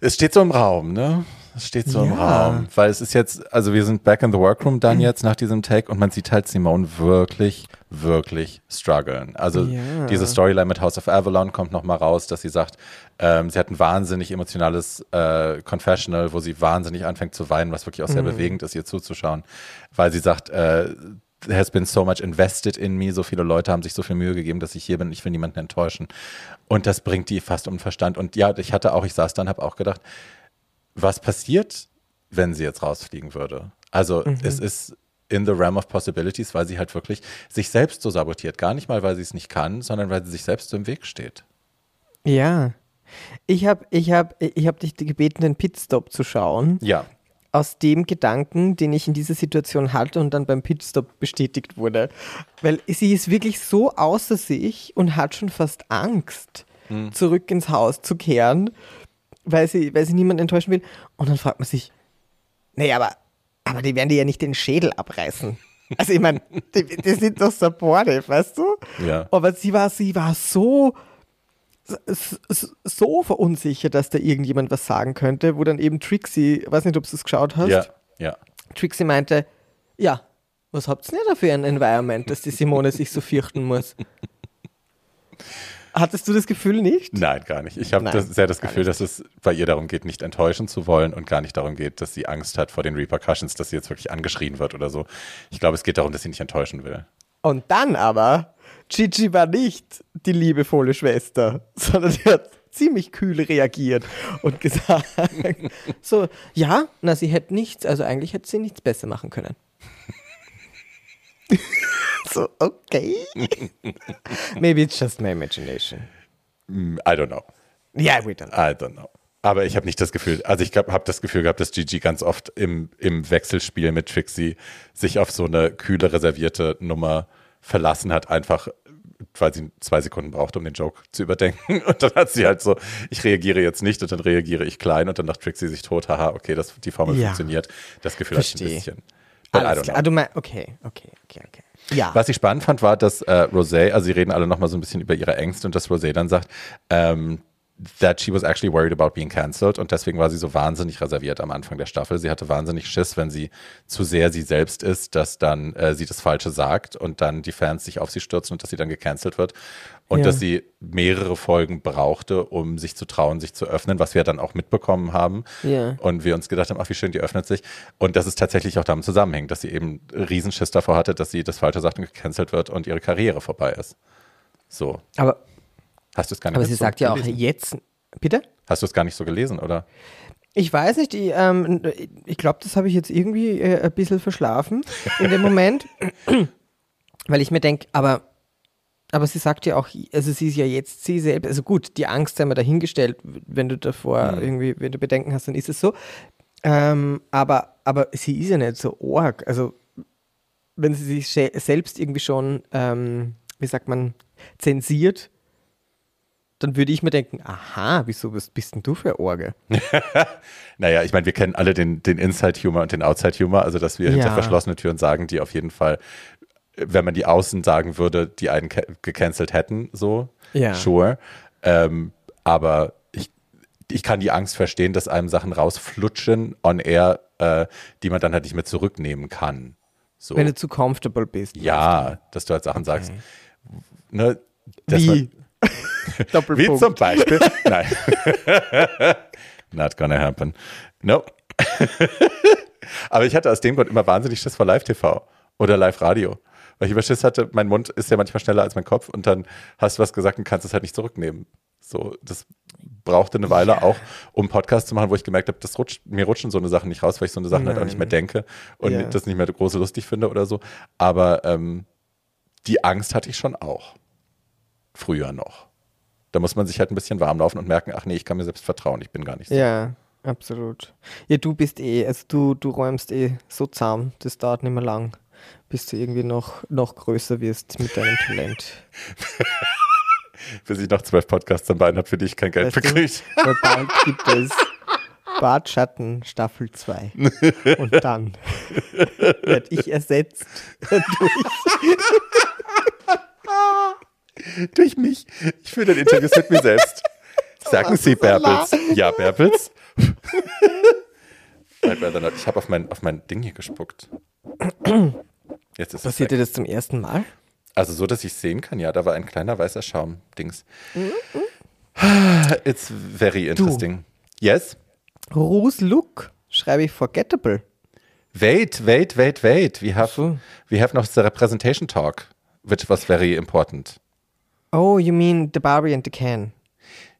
Es steht so im Raum, ne? Es steht so ja. im Raum, weil es ist jetzt, also wir sind back in the workroom dann jetzt nach diesem Take und man sieht halt Simone wirklich, wirklich strugglen. Also ja. diese Storyline mit House of Avalon kommt nochmal raus, dass sie sagt, ähm, sie hat ein wahnsinnig emotionales äh, Confessional, wo sie wahnsinnig anfängt zu weinen, was wirklich auch sehr mhm. bewegend ist, ihr zuzuschauen, weil sie sagt, äh, there has been so much invested in me, so viele Leute haben sich so viel Mühe gegeben, dass ich hier bin, ich will niemanden enttäuschen. Und das bringt die fast um den Verstand. Und ja, ich hatte auch, ich saß dann, habe auch gedacht, was passiert, wenn sie jetzt rausfliegen würde? Also mhm. es ist in the realm of possibilities, weil sie halt wirklich sich selbst so sabotiert. Gar nicht mal, weil sie es nicht kann, sondern weil sie sich selbst so im Weg steht. Ja. Ich habe ich hab, ich hab dich gebeten, den Pitstop zu schauen. Ja. Aus dem Gedanken, den ich in dieser Situation hatte und dann beim Pitstop bestätigt wurde. Weil sie ist wirklich so außer sich und hat schon fast Angst, hm. zurück ins Haus zu kehren weil sie, weil sie niemand enttäuschen will. Und dann fragt man sich, nee, aber, aber die werden dir ja nicht den Schädel abreißen. Also ich meine, die, die, sind doch supportive, weißt du? Ja. Aber sie war, sie war so, so verunsichert, dass da irgendjemand was sagen könnte, wo dann eben Trixie, weiß nicht, ob du es geschaut hast. Ja, ja. Trixie meinte, ja, was habt ihr denn da für ein Environment, dass die Simone sich so fürchten muss? Hattest du das Gefühl nicht? Nein, gar nicht. Ich habe sehr das Gefühl, dass es bei ihr darum geht, nicht enttäuschen zu wollen und gar nicht darum geht, dass sie Angst hat vor den Repercussions, dass sie jetzt wirklich angeschrien wird oder so. Ich glaube, es geht darum, dass sie nicht enttäuschen will. Und dann aber, Gigi war nicht die liebevolle Schwester, sondern sie hat ziemlich kühl reagiert und gesagt, so, ja, na, sie hätte nichts, also eigentlich hätte sie nichts besser machen können. so, okay. Maybe it's just my imagination. Mm, I don't know. Yeah, we don't know. I don't know. Aber ich habe nicht das Gefühl, also ich habe das Gefühl gehabt, dass Gigi ganz oft im, im Wechselspiel mit Trixie sich auf so eine kühle, reservierte Nummer verlassen hat, einfach weil sie zwei Sekunden braucht, um den Joke zu überdenken. Und dann hat sie halt so, ich reagiere jetzt nicht und dann reagiere ich klein und dann macht Trixie sich tot, haha, okay, das, die Formel ja. funktioniert. Das Gefühl Versteh. hat ein bisschen. Alles klar. Ah, du meinst, okay, okay, okay, okay. Ja. Was ich spannend fand, war, dass äh, Rosé, also sie reden alle nochmal so ein bisschen über ihre Ängste und dass Rosé dann sagt, ähm, that she was actually worried about being cancelled und deswegen war sie so wahnsinnig reserviert am Anfang der Staffel. Sie hatte wahnsinnig Schiss, wenn sie zu sehr sie selbst ist, dass dann äh, sie das Falsche sagt und dann die Fans sich auf sie stürzen und dass sie dann gecancelt wird und ja. dass sie mehrere Folgen brauchte, um sich zu trauen, sich zu öffnen, was wir dann auch mitbekommen haben ja. und wir uns gedacht haben, ach wie schön, die öffnet sich und dass es tatsächlich auch damit zusammenhängt, dass sie eben Riesenschiss davor hatte, dass sie das Falsche sagt und gecancelt wird und ihre Karriere vorbei ist. So. Aber Hast du es gar nicht Aber sie so sagt ja auch jetzt, bitte? Hast du es gar nicht so gelesen, oder? Ich weiß nicht, ich, ähm, ich glaube, das habe ich jetzt irgendwie äh, ein bisschen verschlafen in dem Moment, weil ich mir denke, aber, aber sie sagt ja auch, also sie ist ja jetzt sie selbst, also gut, die Angst haben wir dahingestellt, wenn du davor mhm. irgendwie, wenn du Bedenken hast, dann ist es so. Ähm, aber, aber sie ist ja nicht so arg. Also, wenn sie sich selbst irgendwie schon, ähm, wie sagt man, zensiert, dann würde ich mir denken, aha, wieso was bist denn du für Orge? naja, ich meine, wir kennen alle den, den Inside-Humor und den Outside-Humor, also dass wir ja. hinter verschlossene Türen sagen, die auf jeden Fall wenn man die Außen sagen würde, die einen gecancelt hätten, so, Ja. sure. Ähm, aber ich, ich kann die Angst verstehen, dass einem Sachen rausflutschen on air, äh, die man dann halt nicht mehr zurücknehmen kann. So. Wenn du zu comfortable bist. ja, dass du halt Sachen sagst. Ne, Wie? man- Wie Doppelpunkt. zum Beispiel. Nein. Not gonna happen. No. Aber ich hatte aus dem Grund immer wahnsinnig Schiss vor Live-TV oder Live-Radio. Weil ich immer Schiss hatte, mein Mund ist ja manchmal schneller als mein Kopf und dann hast du was gesagt und kannst es halt nicht zurücknehmen. So, das brauchte eine Weile auch, um einen Podcast zu machen, wo ich gemerkt habe, das rutscht, mir rutschen so eine Sachen nicht raus, weil ich so eine Sachen halt auch nicht mehr denke und Ja. das nicht mehr große lustig finde oder so. Aber ähm, die Angst hatte ich schon auch. Früher noch. Da muss man sich halt ein bisschen warm laufen und merken, ach nee, ich kann mir selbst vertrauen, ich bin gar nicht so. Ja, absolut. Ja, du bist eh, also du, du räumst eh so zahm, das dauert nicht mehr lang, bis du irgendwie noch, noch größer wirst mit deinem Talent. Bis ich noch zwölf Podcasts am Bein habe, für die ich kein Geld. Weil bald gibt es Bartschatten Staffel 2. Und dann werde ich ersetzt durch Durch mich. Ich führe dann Interviews mit mir selbst. Sagen Sie, Bärbels. Ja, Bärbels. I'd rather not. Ich habe auf mein, auf mein Ding hier gespuckt. Jetzt ist Passiert dir das zum ersten Mal? Also so, dass ich sehen kann, ja, da war ein kleiner weißer Schaum-Dings. It's very interesting. Yes? Whose look? Schreibe ich forgettable. Wait, wait, wait, wait. We have, we have noch the representation talk, which was very important. Oh, you mean the Barbie and the Can.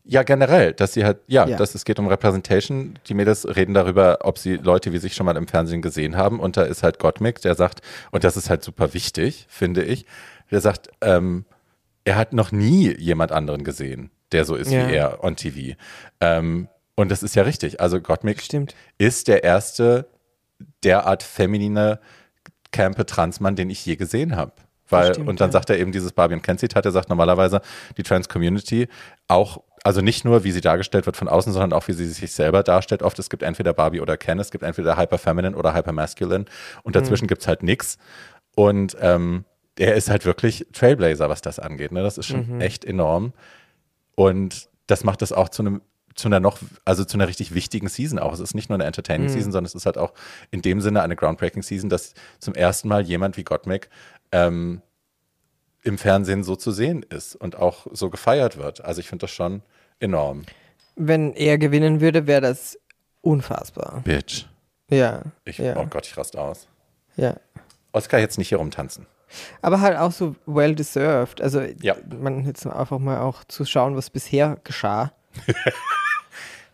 Ja, generell, dass sie halt, ja, Ja. dass es geht um Representation. Die Mädels reden darüber, ob sie Leute wie sich schon mal im Fernsehen gesehen haben. Und da ist halt Gottmik, der sagt, und das ist halt super wichtig, finde ich, der sagt, ähm, er hat noch nie jemand anderen gesehen, der so ist Ja. wie er on TV. Ähm, und das ist ja richtig. Also Gottmik Stimmt. ist der erste derart feminine, campe Transmann, den ich je gesehen habe. Weil, stimmt, und dann ja. sagt er eben dieses Barbie und Ken Zitat, er sagt normalerweise die Trans-Community auch, also nicht nur, wie sie dargestellt wird von außen, sondern auch, wie sie sich selber darstellt. Oft, es gibt entweder Barbie oder Ken, es gibt entweder Hyper-Feminine oder Hyper-Masculine und dazwischen Mhm. gibt's halt nix. Und ähm, er ist halt wirklich Trailblazer, was das angeht. Ne? Das ist schon Mhm. echt enorm. Und das macht es auch zu einem zu einer noch, also zu einer richtig wichtigen Season auch. Es ist nicht nur eine Mhm. Entertaining Season, sondern es ist halt auch in dem Sinne eine Groundbreaking Season, dass zum ersten Mal jemand wie Gottmik ähm, im Fernsehen so zu sehen ist und auch so gefeiert wird. Also ich finde das schon enorm. Wenn er gewinnen würde, wäre das unfassbar. Bitch. Ja. Ich, ja, Oh Gott, ich raste aus. ja. Oscar jetzt nicht hier rumtanzen. Aber halt auch so well deserved. Also Ja. man jetzt einfach mal auch zu schauen, was bisher geschah.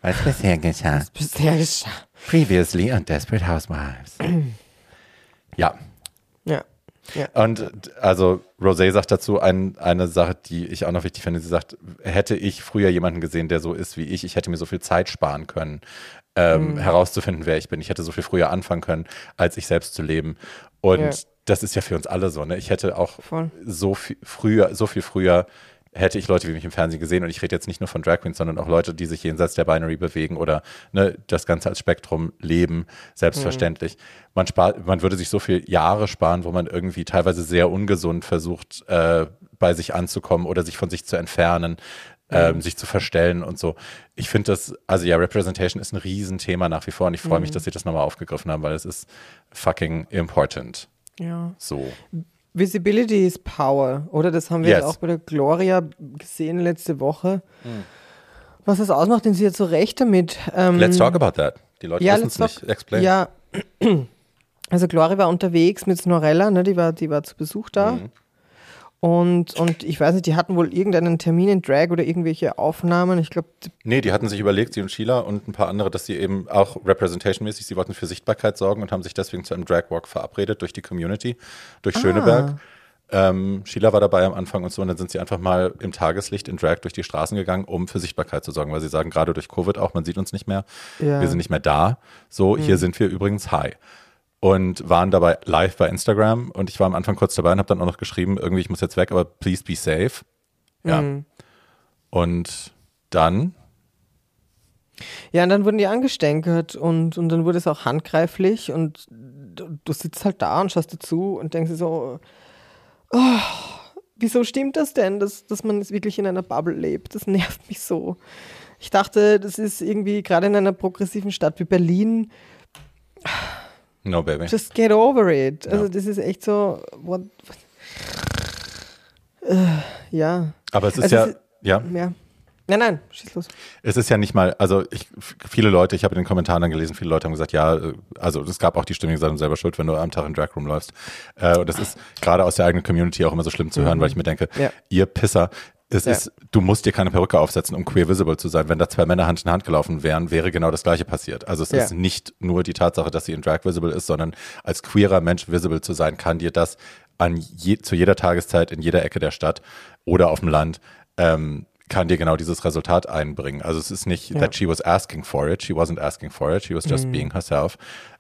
Was bisher geschah. Bisher geschah. Previously on Desperate Housewives. ja, Ja. Ja. Und also Rosé sagt dazu ein, eine Sache, die ich auch noch wichtig finde. Sie sagt, hätte ich früher jemanden gesehen, der so ist wie ich, ich hätte mir so viel Zeit sparen können, ähm, herauszufinden, wer ich bin. Ich hätte so viel früher anfangen können, als ich selbst zu leben. Und Ja. das ist ja für uns alle so. Ne? Ich hätte auch Voll. so viel früher, so viel früher hätte ich Leute wie mich im Fernsehen gesehen und ich rede jetzt nicht nur von Drag Queens, sondern auch Leute, die sich jenseits der Binary bewegen oder ne, das Ganze als Spektrum leben, selbstverständlich. Man, spart, man würde sich so viel Jahre sparen, wo man irgendwie teilweise sehr ungesund versucht, äh, bei sich anzukommen oder sich von sich zu entfernen, ähm, sich zu verstellen und so. Ich finde das, also ja, Representation ist ein Riesenthema nach wie vor und ich freue mich, dass sie das nochmal aufgegriffen haben, weil es ist fucking important. ja. So. Visibility is power, oder? Das haben wir Yes. jetzt auch bei der Gloria gesehen letzte Woche. Was das ausmacht, denn sie hat so recht damit. Ähm, Let's talk about that. Die Leute ja, wissen es nicht. Explain. Ja, also Gloria war unterwegs mit Snorella, ne? die, war, die war zu Besuch da. Mhm. Und, und ich weiß nicht, die hatten wohl irgendeinen Termin in Drag oder irgendwelche Aufnahmen. Ich glaube, Nee, die hatten sich überlegt, sie und Sheila und ein paar andere, dass sie eben auch representation-mäßig, sie wollten für Sichtbarkeit sorgen und haben sich deswegen zu einem Dragwalk verabredet durch die Community, durch Schöneberg. Ähm, Sheila war dabei am Anfang und so, und dann sind sie einfach mal im Tageslicht in Drag durch die Straßen gegangen, um für Sichtbarkeit zu sorgen, weil sie sagen, gerade durch Covid auch, man sieht uns nicht mehr, Ja. wir sind nicht mehr da. So, hier sind wir übrigens, hi. Und waren dabei live bei Instagram und ich war am Anfang kurz dabei und habe dann auch noch geschrieben, irgendwie, ich muss jetzt weg, aber please be safe. Ja. Und dann Ja, und dann wurden die angestänkert und, und dann wurde es auch handgreiflich und du, du sitzt halt da und schaust dazu und denkst dir so, wieso stimmt das denn, dass, dass man wirklich in einer Bubble lebt? Das nervt mich so. Ich dachte, das ist irgendwie gerade in einer progressiven Stadt wie Berlin. No, baby. Just get over it. Also, das ist echt so. What, äh, ja. Aber es ist Also ja, es- ja, Ja. Nein, nein, schieß los. es ist ja nicht mal, also ich, viele Leute, ich habe in den Kommentaren dann gelesen, viele Leute haben gesagt, ja, äh, also es gab auch die Stimme, die gesagt haben, selber schuld, wenn du am Tag in Drag Room läufst. Äh, und das ist gerade aus der eigenen Community auch immer so schlimm zu hören, weil ich mir denke, Ja. ihr Pisser, es Ja. ist, du musst dir keine Perücke aufsetzen, um queer visible zu sein. Wenn da zwei Männer Hand in Hand gelaufen wären, wäre genau das Gleiche passiert. Also es Ja. ist nicht nur die Tatsache, dass sie in Drag visible ist, sondern als queerer Mensch visible zu sein, kann dir das an je, zu jeder Tageszeit in jeder Ecke der Stadt oder auf dem Land ähm, kann dir genau dieses Resultat einbringen. Also es ist nicht, Ja. that she was asking for it, she wasn't asking for it, she was just being herself.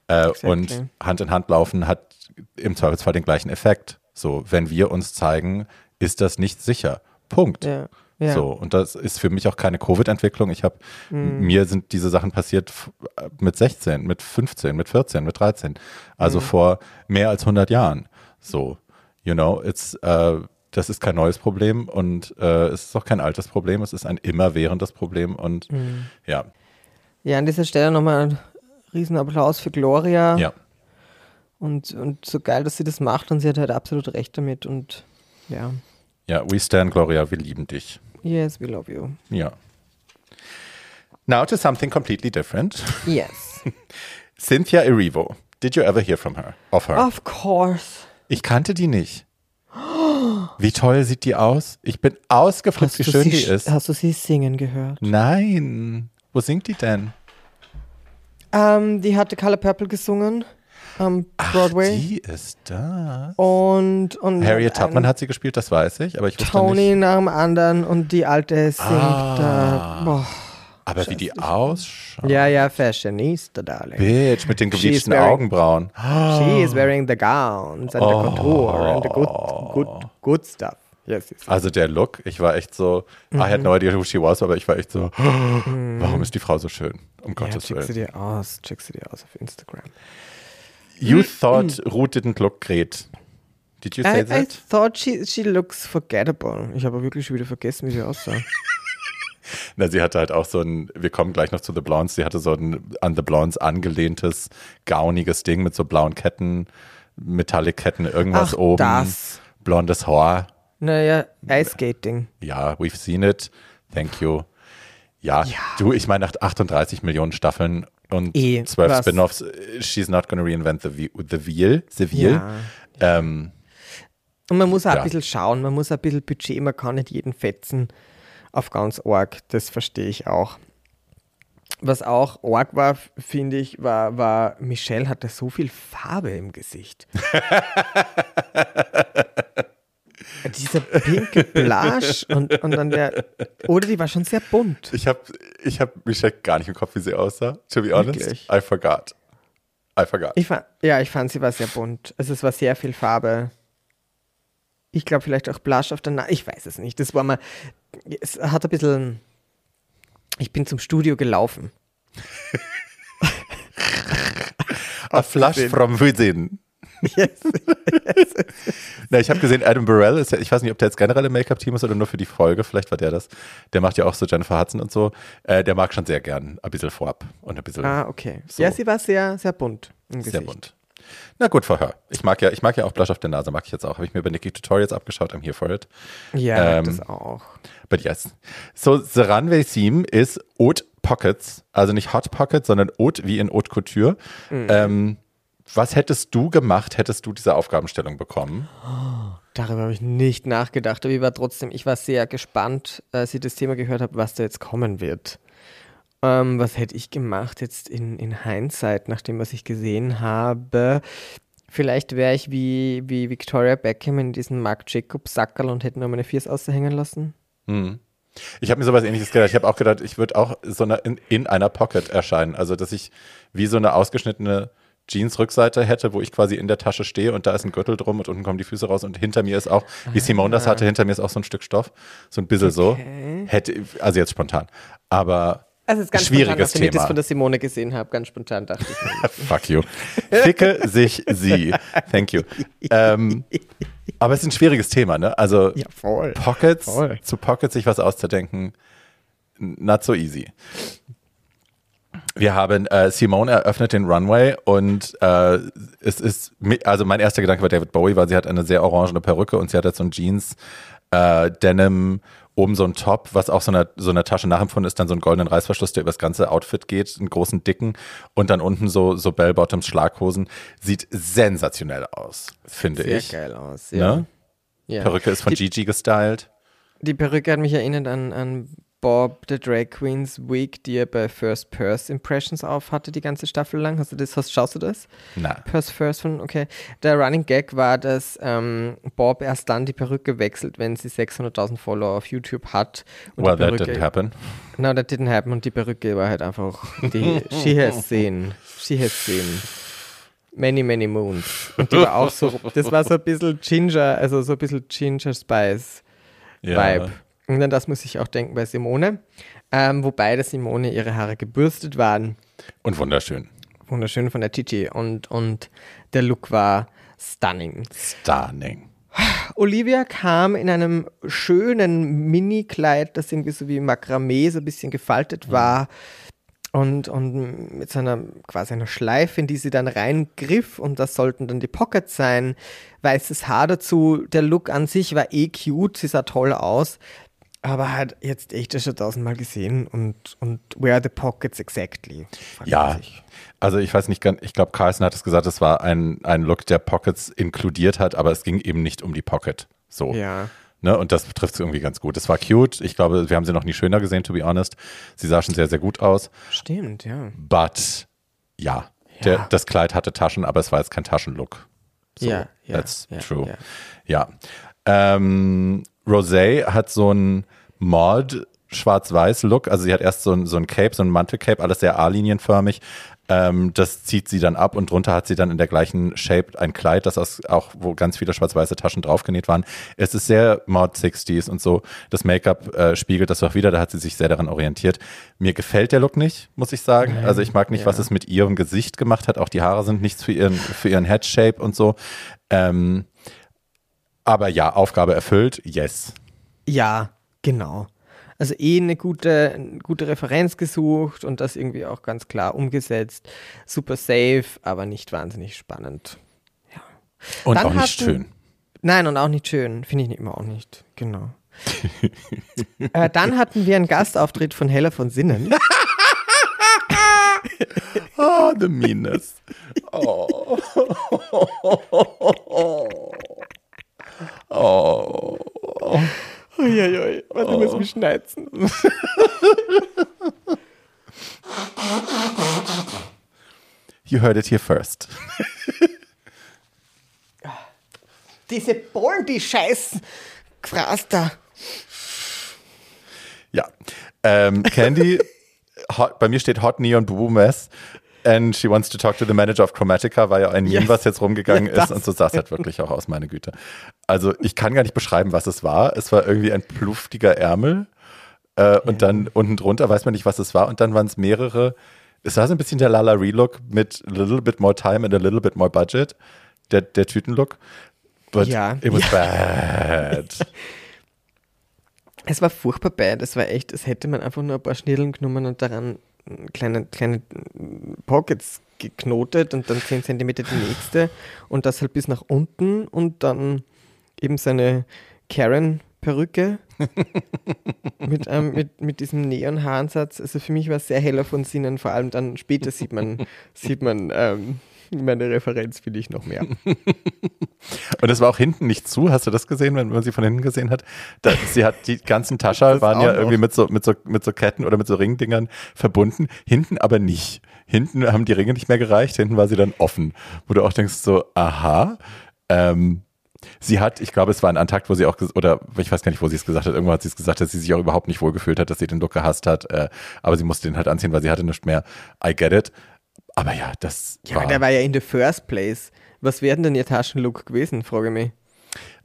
Äh, Und Hand in Hand laufen hat im Zweifelsfall den gleichen Effekt. So, wenn wir uns zeigen, ist das nicht sicher. Punkt. Ja. Ja. So, und das ist für mich auch keine Covid-Entwicklung. Ich habe, mir sind diese Sachen passiert äh, mit 16, mit 15, mit 14, mit 13. Also vor mehr als 100 Jahren. So, you know, it's, äh, das ist kein neues Problem und äh, es ist auch kein altes Problem. Es ist ein immerwährendes Problem und ja, Ja, an dieser Stelle nochmal ein Riesenapplaus für Gloria. ja. Und, und so geil, dass sie das macht und sie hat halt absolut recht damit. Und ja, Ja, we stand, Gloria, wir lieben dich. yes, we love you. Ja. Now to something completely different. Yes. Cynthia Erivo. Did you ever hear from her? Of her? of course. Ich kannte die nicht. Wie toll sieht die aus? Ich bin ausgeflippt, wie schön sie, die ist. Hast du sie singen gehört? Nein. Wo singt die denn? Ähm, die hatte Color Purple gesungen am Broadway. Die ist da. Und, und Harriet Tubman hat sie gespielt, das weiß ich, aber ich wusste Tony nicht. nach dem anderen und die alte singt Ah. da. Boah. Aber wie die ausschaut. Ja, ja, Fashionista, darling. Bitch, mit den gebleachten wearing- Augenbrauen. She is wearing the gowns and the couture and the good, good, good stuff. Yes, yes. Also der Look, ich war echt so, I had Mhm. no idea who she was, aber ich war echt so, warum ist die Frau so schön? Um Ja, Gottes check sie Willen. dir aus, check sie dir aus auf Instagram. You thought Ruth didn't look great. Did you say I, I that? thought she, she looks forgettable. Ich habe wirklich schon wieder vergessen, wie sie aussah. Na, sie hatte halt auch so ein, wir kommen gleich noch zu The Blondes, sie hatte so ein an The Blondes angelehntes, gauniges Ding mit so blauen Ketten, Metallic-Ketten, irgendwas Ach, oben. das. Blondes Haar. Naja, Ice Skating. Ja, we've seen it. Thank you. Ja, du, ich meine, nach 38 Millionen Staffeln und Eh, zwölf? Spin-offs, äh, she's not gonna reinvent the, wheel- the wheel. The wheel. Ja. Ähm, Und man muss auch Ja. ein bisschen schauen, man muss ein bisschen Budget, man kann nicht jeden fetzen auf ganz arg, das verstehe ich auch. Was auch arg war, finde ich, war, war, Michelle hatte so viel Farbe im Gesicht. Dieser pinke Blush und, und dann der, oder die war schon sehr bunt. ich habe ich hab Michelle gar nicht im Kopf, wie sie aussah. To be honest, Wirklich? I forgot. I forgot. Ich fand, ja, ich fand, sie war sehr bunt. Also es war sehr viel Farbe. Ich glaube vielleicht auch Blush auf der Nase. Ich weiß es nicht. Das war mal, es hat ein bisschen, ich bin zum Studio gelaufen. A flush from within. Na, ich habe gesehen, Adam Burrell ist ja, ich weiß nicht, ob der jetzt generell im Make-up-Team ist oder nur für die Folge, vielleicht war der das. Der macht ja auch so Jennifer Hudson und so. Äh, der mag schon sehr gern ein bisschen vorab und ein bisschen Ah, okay. So. Ja, sie war sehr, sehr bunt im sehr Gesicht. bunt. Na gut, for her. Ich mag ja, ich mag ja auch Blush auf der Nase, mag ich jetzt auch. Habe ich mir bei Nikki Tutorials abgeschaut, I'm here for it. Ja, Ähm, das auch. But yes. So, the runway theme ist Haute Pockets. Also nicht Hot Pockets, sondern Haute wie in Haute Couture. Mhm. Ähm, was hättest du gemacht, hättest du diese Aufgabenstellung bekommen? Darüber habe ich nicht nachgedacht, aber ich war trotzdem, ich war sehr gespannt, als ich das Thema gehört habe, was da jetzt kommen wird. Ähm, was hätte ich gemacht jetzt in, in Hindsight, nach dem, was ich gesehen habe? Vielleicht wäre ich wie, wie Victoria Beckham in diesen Marc Jacobs Sackerl und hätte nur meine Fiers aushängen lassen. Ich habe mir sowas ähnliches gedacht. Ich habe auch gedacht, ich würde auch so eine, in, in einer Pocket erscheinen. Also, dass ich wie so eine ausgeschnittene Jeans-Rückseite hätte, wo ich quasi in der Tasche stehe und da ist ein Gürtel drum und unten kommen die Füße raus und hinter mir ist auch, wie Simone das hatte, hinter mir ist auch so ein Stück Stoff. So ein bisschen Okay. so. Hätte, also jetzt spontan. Aber Also es ist ganz schwieriges spontan, nachdem ich das Thema. von der Simone gesehen habe, ganz spontan dachte ich. Fuck you. Ficke sich sie. Thank you. Ähm, Aber es ist ein schwieriges Thema, ne? Also Ja, voll. Pockets, Voll. zu Pockets sich was auszudenken, not so easy. Wir haben äh, Simone eröffnet den Runway und äh, es ist, also mein erster Gedanke war David Bowie, weil sie hat eine sehr orangene Perücke und sie hat jetzt so ein Jeans, äh, Denim, oben so ein Top, was auch so einer so einer Tasche nachempfunden ist, dann so einen goldenen Reißverschluss, der über das ganze Outfit geht, einen großen dicken und dann unten so so Bell-Bottoms, Schlaghosen, sieht sensationell aus, finde Sehr ich. geil aus. Ja. Ne? Ja. Perücke ist von Die- Gigi gestylt. Die Perücke hat mich erinnert an, an Bob, the Drag Queen's Wig, die er bei First Purse Impressions auf hatte, die ganze Staffel lang. Hast du das, hast, schaust du das? Na. Purse First von, okay. Der Running Gag war, dass ähm, Bob erst dann die Perücke wechselt, wenn sie 600.000 Follower auf YouTube hat. Und Well, die that Perücke, didn't happen. No, that didn't happen. Und die Perücke war halt einfach, die, she has seen, she has seen many, many moons. Und die war auch so, das war so ein bisschen Ginger, also so ein bisschen Ginger Spice. Vibe. Und an das muss ich auch denken bei Simone. Ähm, wobei der Simone ihre Haare gebürstet waren. Und wunderschön. Wunderschön von der Gigi. Und, und der Look war stunning. Stunning. Olivia kam in einem schönen Mini-Kleid, das irgendwie so wie Makramee so ein bisschen gefaltet war. Und, und mit so einer quasi einer Schleife, in die sie dann reingriff und das sollten dann die Pockets sein. Weißes Haar dazu. Der Look an sich war eh cute, sie sah toll aus. Aber halt jetzt echt schon tausendmal gesehen und, und where are the pockets exactly? Ja, also ich weiß nicht ganz, ich glaube, Carlson hat es gesagt, es war ein, ein Look, der Pockets inkludiert hat, aber es ging eben nicht um die Pocket. So. Ja. Ne, und das trifft es irgendwie ganz gut. Es war cute. Ich glaube, wir haben sie noch nie schöner gesehen, to be honest. Sie sah schon sehr, sehr gut aus. Stimmt, ja. But ja, Der, Ja. das Kleid hatte Taschen, aber es war jetzt kein Taschenlook. So, Ja, ja, that's ja, true. ja. Ja. Ähm, Rosé hat so ein Mod Schwarz-Weiß-Look. Also sie hat erst so ein, so ein Cape, so ein Mantelcape, alles sehr A-linienförmig. Ähm, das zieht sie dann ab und drunter hat sie dann in der gleichen Shape ein Kleid, das aus auch, wo ganz viele schwarz-weiße Taschen draufgenäht waren. Es ist sehr Mod 60s und so. Das Make-up äh, spiegelt das auch wieder, da hat sie sich sehr daran orientiert. Mir gefällt der Look nicht, muss ich sagen. also ich mag nicht, ja. was es mit ihrem Gesicht gemacht hat. Auch die Haare sind nichts für ihren, für ihren Head-Shape und so. Ähm, aber ja, Aufgabe erfüllt, yes. Ja, genau. Also eh eine gute, eine gute Referenz gesucht und das irgendwie auch ganz klar umgesetzt. Super safe, aber nicht wahnsinnig spannend. Und Dann auch nicht hatten- schön. Nein, und auch nicht schön. Finde ich nicht- immer auch nicht. Genau. äh, dann hatten wir einen Gastauftritt von Hella von Sinnen. Oh, the meanness. Oh. Oh. Uiuiui, warte, ich muss mich schneizen. You heard it here first. Diese Bollen, die scheiß Fraster. Ja. Ähm, Candy, hot, bei mir steht Hot Neon Boo Mess. And she wants to talk to the manager of Chromatica, war ja ein Meme, Yes. was jetzt rumgegangen Ja, ist. Und so sah es halt wirklich auch aus, meine Güte. Also ich kann gar nicht beschreiben, was es war. Es war irgendwie ein pluftiger Ärmel. Äh, und dann unten drunter weiß man nicht, was es war. Und dann waren es mehrere. Es war so ein bisschen der Lala Relook mit a little bit more time and a little bit more budget. Der, der Tütenlook. But Ja. it was bad. Es war furchtbar bad. Es war echt, es hätte man einfach nur ein paar Schnirdeln genommen und daran kleine, kleine Pockets geknotet und dann 10 cm die nächste und das halt bis nach unten und dann eben seine Karen-Perücke mit, ähm, mit, mit diesem Neon-Haaransatz. Also für mich war es sehr heller von Sinnen, vor allem dann später sieht man, sieht man ähm, meine Referenz, finde ich, noch mehr. Und es war auch hinten nicht zu. Hast du das gesehen, wenn man sie von hinten gesehen hat? Da, sie hat die ganzen Taschen waren ja noch. irgendwie mit so, mit, so, mit so Ketten oder mit so Ringdingern verbunden. Hinten aber nicht. Hinten haben die Ringe nicht mehr gereicht. Hinten war sie dann offen. Wo du auch denkst so, aha. Ähm, sie hat, ich glaube, es war ein Antakt, wo sie auch, oder ich weiß gar nicht, wo sie es gesagt hat. Irgendwo hat sie es gesagt, dass sie sich auch überhaupt nicht wohlgefühlt hat, dass sie den Look gehasst hat. Äh, aber sie musste den halt anziehen, weil sie hatte nichts mehr. I get it. Aber ja, das Ja, war, aber der war ja in the first place. Was wäre denn ihr Taschenlook gewesen, frage ich mich.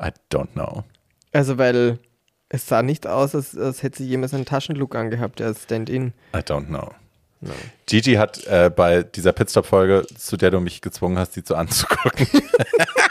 I don't know. Also, weil es sah nicht aus, als, als hätte sie jemals einen Taschenlook angehabt, der Stand-in. I don't know. No. Gigi hat äh, bei dieser Pitstop-Folge, zu der du mich gezwungen hast, sie zu anzugucken,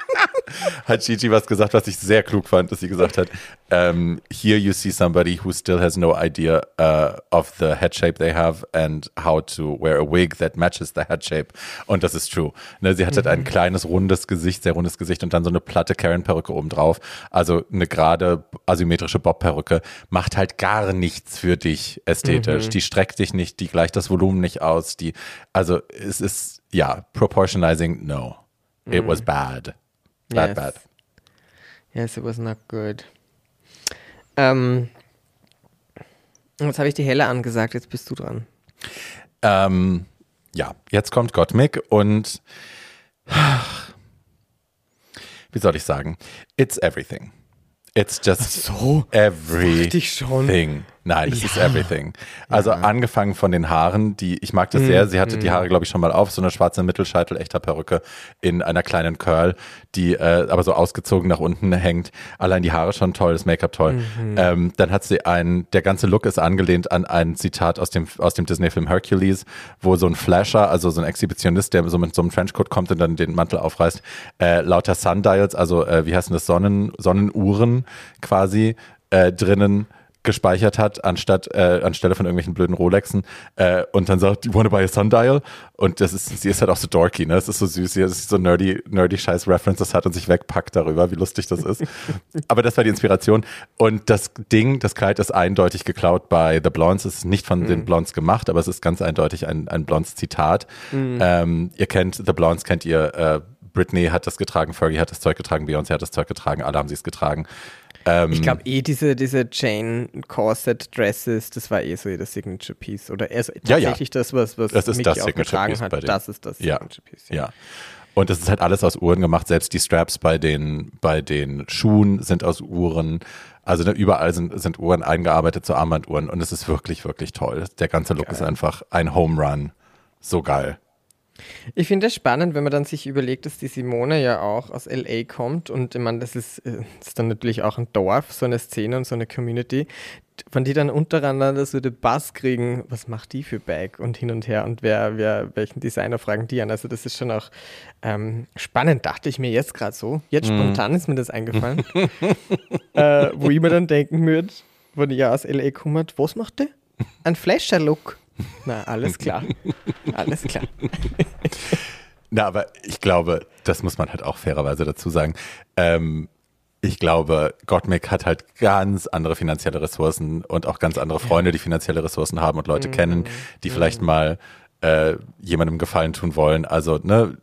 hat Gigi was gesagt, was ich sehr klug fand, dass sie gesagt hat, um, here you see somebody who still has no idea uh, of the head shape they have and how to wear a wig that matches the head shape. Und das ist true. Ne, sie hat halt ein kleines, rundes Gesicht, sehr rundes Gesicht und dann so eine platte Karen-Perücke obendrauf. Also eine gerade asymmetrische Bob-Perücke macht halt gar nichts für dich ästhetisch. Die streckt dich nicht, die gleicht das Volumen nicht aus. Die, also es ist, ja, proportionalizing, no. It was bad. Bad, Yes. bad. Yes, it was not good. Ähm, jetzt habe ich die Helle angesagt, jetzt bist du dran. Ähm, ja, jetzt kommt Gottmik und wie soll ich sagen? It's everything. It's just so, everything. ich schon. Nein, es ist everything. Also angefangen von den Haaren, die, ich mag das sehr. Sie hatte die Haare, glaube ich, schon mal auf, so eine schwarze Mittelscheitel, echter Perücke in einer kleinen Curl, die äh, aber so ausgezogen nach unten hängt. Allein die Haare schon toll, das Make-up toll. Ähm, dann hat sie ein, der ganze Look ist angelehnt an ein Zitat aus dem, aus dem Disney-Film Hercules, wo so ein Flasher, also so ein Exhibitionist, der so mit so einem Trenchcoat kommt und dann den Mantel aufreißt, äh, lauter Sundials, also äh, wie heißen das, Sonnen, Sonnenuhren quasi äh, drinnen gespeichert hat, anstatt äh, anstelle von irgendwelchen blöden Rolexen äh, und dann sagt, you wanna buy a sundial? Und das ist, sie ist halt auch so dorky, ne? Es ist so süß, sie ist so nerdy, nerdy scheiß References hat und sich wegpackt darüber, wie lustig das ist. Aber das war die Inspiration. Und das Ding, das Kleid ist eindeutig geklaut bei The Blondes. Es ist nicht von den Blondes gemacht, aber es ist ganz eindeutig ein, ein Blondes Zitat. Ähm, ihr kennt The Blondes, kennt ihr, äh, Britney hat das getragen, Fergie hat das Zeug getragen, Beyoncé hat das Zeug getragen, alle haben sie es getragen. Ähm, Ich glaube eh diese, diese Jane Corset Dresses, das war eh so ihr Signature Piece. Oder erst Ja, ja. tatsächlich das, was, was Das ist Mickey das auch Signature getragen Piece hat. Das ist das Ja. Signature Piece. Ja. Und das ist halt alles aus Uhren gemacht. Selbst die Straps bei den, bei den Schuhen sind aus Uhren. Also ne, überall sind, sind Uhren eingearbeitet zu Armbanduhren. Und es ist wirklich, wirklich toll. Der ganze Look ist einfach ein Home Run. So geil. Ich finde es spannend, wenn man dann sich überlegt, dass die Simone ja auch aus LA kommt und ich meine, das ist, äh, ist dann natürlich auch ein Dorf, so eine Szene und so eine Community, von die dann untereinander so den Bass kriegen, was macht die für Bag und hin und her und wer, wer, welchen Designer fragen die an. Also das ist schon auch ähm, spannend, dachte ich mir jetzt gerade so. Jetzt spontan ist mir das eingefallen. äh, wo ich mir dann denken würde, wenn ja aus LA komme, was macht der? Ein Flasher-Look. Na, alles klar. Alles klar. Na, aber ich glaube, das muss man halt auch fairerweise dazu sagen. Ähm, ich glaube, Gottmik hat halt ganz andere finanzielle Ressourcen und auch ganz andere Freunde, die finanzielle Ressourcen haben und Leute kennen, die vielleicht mal äh, jemandem Gefallen tun wollen. Also, ne,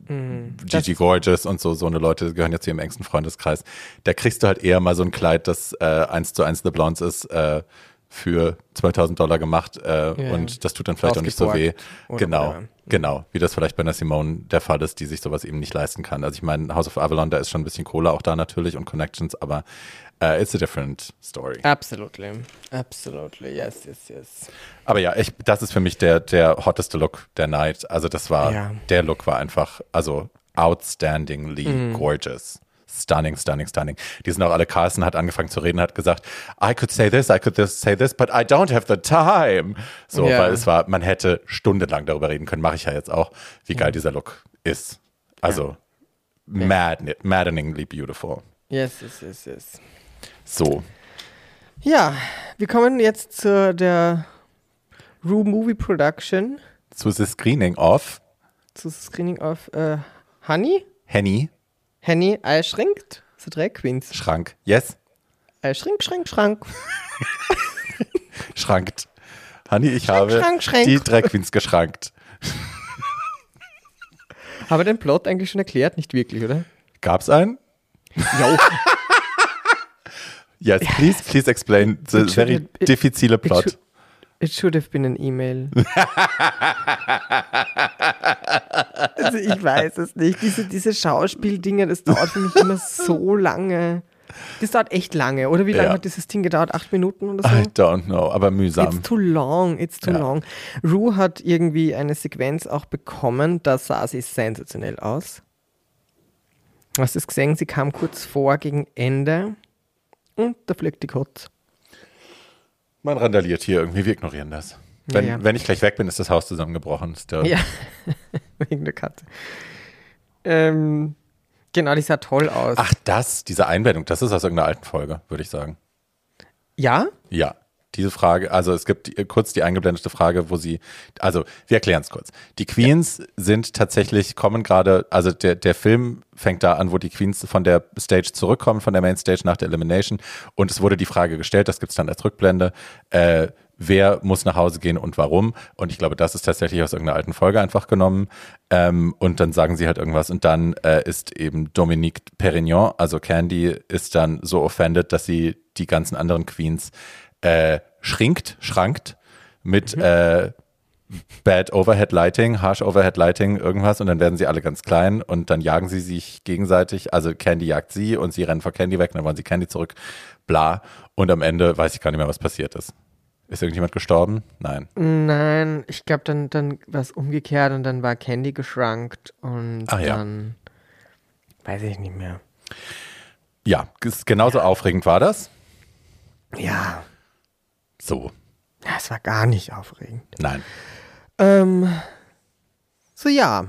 Gigi Gorgeous und so, so eine Leute gehören ja zu ihrem engsten Freundeskreis. Da kriegst du halt eher mal so ein Kleid, das äh, eins zu eins The Blondes ist, äh, für 2000 Dollar gemacht äh, Ja. und das tut dann vielleicht auch nicht so weh. Genau, whatever. genau. Wie das vielleicht bei einer Simone der Fall ist, die sich sowas eben nicht leisten kann. Also ich meine, House of Avalon, da ist schon ein bisschen Kohle auch da natürlich und Connections, aber äh, it's a different story. Absolutely. Absolutely. Yes, yes, yes. Aber ja, ich, das ist für mich der, der hotteste Look der Night. Also das war, Ja. der Look war einfach, also outstandingly Mhm. gorgeous. Stunning, stunning, stunning. Die sind auch alle, Carlson hat angefangen zu reden, hat gesagt, I could say this, I could this, say this, but I don't have the time. So, Ja. weil es war, man hätte stundenlang darüber reden können, mache ich ja jetzt auch, wie geil dieser Look ist. Also, madden- maddeningly beautiful. Yes, yes, yes, yes. So, Ja, wir kommen jetzt zu der Rue Movie Production, zu the screening of zu Screening of äh, Honey. Henny Henny Eischrinkt. So Drag Queens. Schrank. Yes? Eischrink, Schrink, Schrank. schrankt. Honey, ich habe schrank, schrank. die Drag Queens geschrankt. Haben wir den Plot eigentlich schon erklärt? Nicht wirklich, oder? Gab's einen? Jo. Yes, please, please explain the It very have- it- difficile It plot. should, it should have been an email. Also ich weiß es nicht. Diese, diese Schauspieldinge, das dauert für mich immer so lange. Das dauert echt lange. Oder wie lange Ja. hat dieses Ding gedauert? Acht Minuten oder so? I don't know, aber mühsam. It's too long, it's too Ja. long. Rue hat irgendwie eine Sequenz auch bekommen, da sah sie sensationell aus. Hast du es gesehen? Sie kam kurz vor gegen Ende und da fliegt die Kotz. Man randaliert hier irgendwie, wir ignorieren das. Wenn, Ja, ja. wenn ich gleich weg bin, ist das Haus zusammengebrochen. Ist Ja, wegen der Katze. Ähm, Genau, die sah toll aus. Ach, das, diese Einblendung, das ist aus irgendeiner alten Folge, würde ich sagen. Ja? Ja. Diese Frage, also es gibt die, kurz die eingeblendete Frage, wo sie, also wir erklären es kurz. Die Queens ja. sind tatsächlich, kommen gerade, also der, der Film fängt da an, wo die Queens von der Stage zurückkommen, von der Main Stage nach der Elimination und es wurde die Frage gestellt, das gibt es dann als Rückblende, äh, wer muss nach Hause gehen und warum. Und ich glaube, das ist tatsächlich aus irgendeiner alten Folge einfach genommen. Ähm, und dann sagen sie halt irgendwas. Und dann äh, ist eben Dominique Perignon, also Candy, ist dann so offended, dass sie die ganzen anderen Queens äh, schrinkt, schrankt mit mhm. äh, Bad Overhead Lighting, Harsh Overhead Lighting, irgendwas und dann werden sie alle ganz klein und dann jagen sie sich gegenseitig. Also Candy jagt sie und sie rennen vor Candy weg, dann wollen sie Candy zurück, bla. Und am Ende weiß ich gar nicht mehr, was passiert ist. Ist irgendjemand gestorben? Nein. Nein, ich glaube, dann, dann war es umgekehrt und dann war Candy geschrankt und Ach, dann ja. weiß ich nicht mehr. Ja, genauso ja. aufregend war das. Ja. So. Ja, es war gar nicht aufregend. Nein. Ähm, so ja.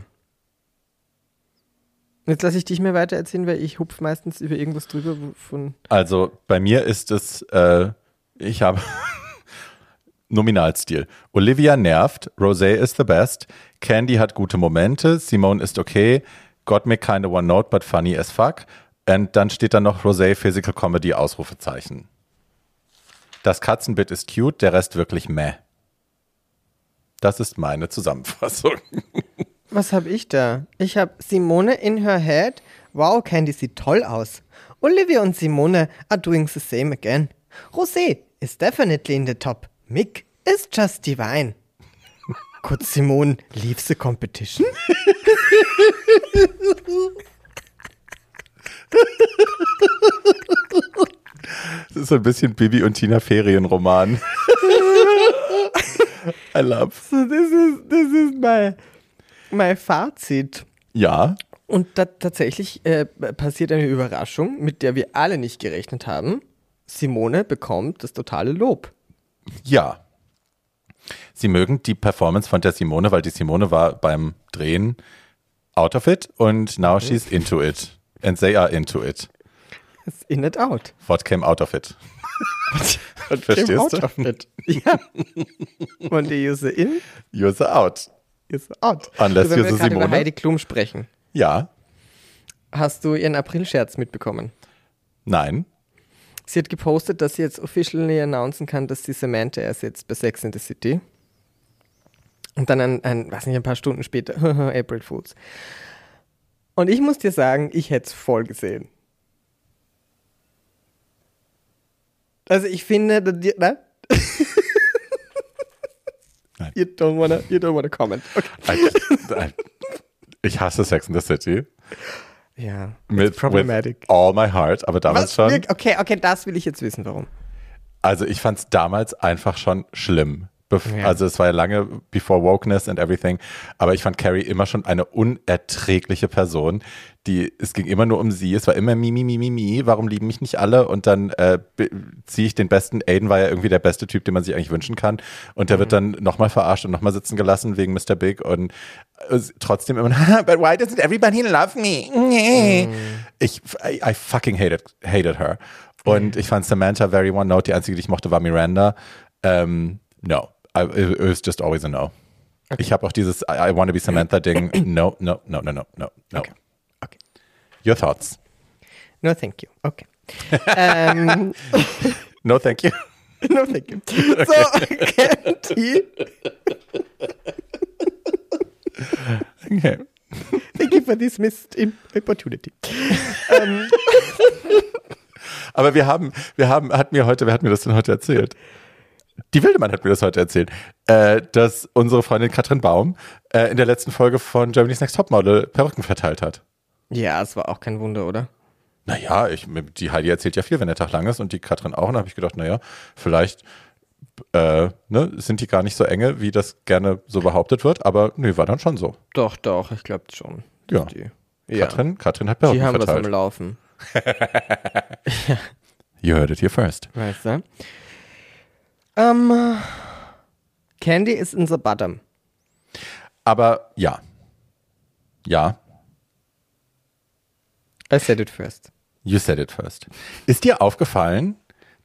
Jetzt lasse ich dich mir weiter erzählen, weil ich hupf meistens über irgendwas drüber von. Also bei mir ist es, äh, ich habe Nominalstil. Olivia nervt, Rosé is the best, Candy hat gute Momente, Simone ist okay, got me kinda one note, but funny as fuck. Und dann steht da noch Rosé Physical Comedy Ausrufezeichen. Das Katzenbit ist cute, der Rest wirklich meh. Das ist meine Zusammenfassung. Was habe ich da? Ich habe Simone in her head. Wow, Candy sieht toll aus. Olivia und Simone are doing the same again. Rosé is definitely in the top. Mick is just divine. Kurz Simone, leave the competition? Das ist so ein bisschen Bibi und Tina Ferienroman. I love. So, das ist, das ist mein, mein Fazit. Ja. Und da, tatsächlich äh, passiert eine Überraschung, mit der wir alle nicht gerechnet haben. Simone bekommt das totale Lob. Ja. Sie mögen die Performance von der Simone, weil die Simone war beim Drehen out of it und now mhm. she's into it. And they are into it. It's in it out. What came out of it? What, What verstehst came out du? of it? Ja. Und die use in? Use out. Use out. Unless du, use Simone. über Heidi Klum sprechen. Ja. Hast du ihren April-Scherz mitbekommen? Nein. Sie hat gepostet, dass sie jetzt officially announcen kann, dass sie Samantha ersetzt bei Sex in the City. Und dann ein, ein weiß nicht, ein paar Stunden später, April Fools. Und ich muss dir sagen, ich hätte es voll gesehen. Also ich finde, ne? Nein. You don't wanna, you don't wanna comment. Okay. Ich hasse Sex in the City. Ja. Mit problematic. With all my heart, aber damals Was? schon. Okay, okay, das will ich jetzt wissen, warum. Also ich fand es damals einfach schon schlimm. Ja. Also es war ja lange before Wokeness and everything. Aber ich fand Carrie immer schon eine unerträgliche Person. Die, es ging immer nur um sie. Es war immer mi, mi, mi, mi, mi. Warum lieben mich nicht alle? Und dann äh, ziehe ich den besten. Aiden war ja irgendwie der beste Typ, den man sich eigentlich wünschen kann. Und der mhm. wird dann nochmal verarscht und nochmal sitzen gelassen wegen Mr. Big. Und äh, trotzdem immer, but why doesn't everybody love me? Mhm. Ich, I, I, fucking hated, hated her. Und mhm. ich fand Samantha very one note. Die einzige, die ich mochte, war Miranda. Ähm, no. It was just always a no. Okay. Ich habe auch dieses I, I want to be Samantha Ding. No, no, no, no, no, no, no. Okay. okay. Your thoughts? No, thank you. Okay. um, no, thank you. No, thank you. Okay. So, Candy. okay. Thank you for this missed opportunity. um. Aber wir haben, wir haben, hat mir heute, wer hat mir das denn heute erzählt? Die Wildemann hat mir das heute erzählt, äh, dass unsere Freundin Katrin Baum äh, in der letzten Folge von Germany's Next Topmodel Perücken verteilt hat. Ja, es war auch kein Wunder, oder? Naja, ich, die Heidi erzählt ja viel, wenn der Tag lang ist und die Katrin auch. Und da habe ich gedacht, naja, vielleicht äh, ne, sind die gar nicht so enge, wie das gerne so behauptet wird. Aber nö, war dann schon so. Doch, doch, ich glaube schon. Ja. Die, Katrin, ja. Katrin hat Perücken verteilt. Die haben was am Laufen. you heard it here first. Weißt du? Ähm, Candy ist in the bottom. Aber ja. Ja. I said it first. You said it first. Ist dir aufgefallen,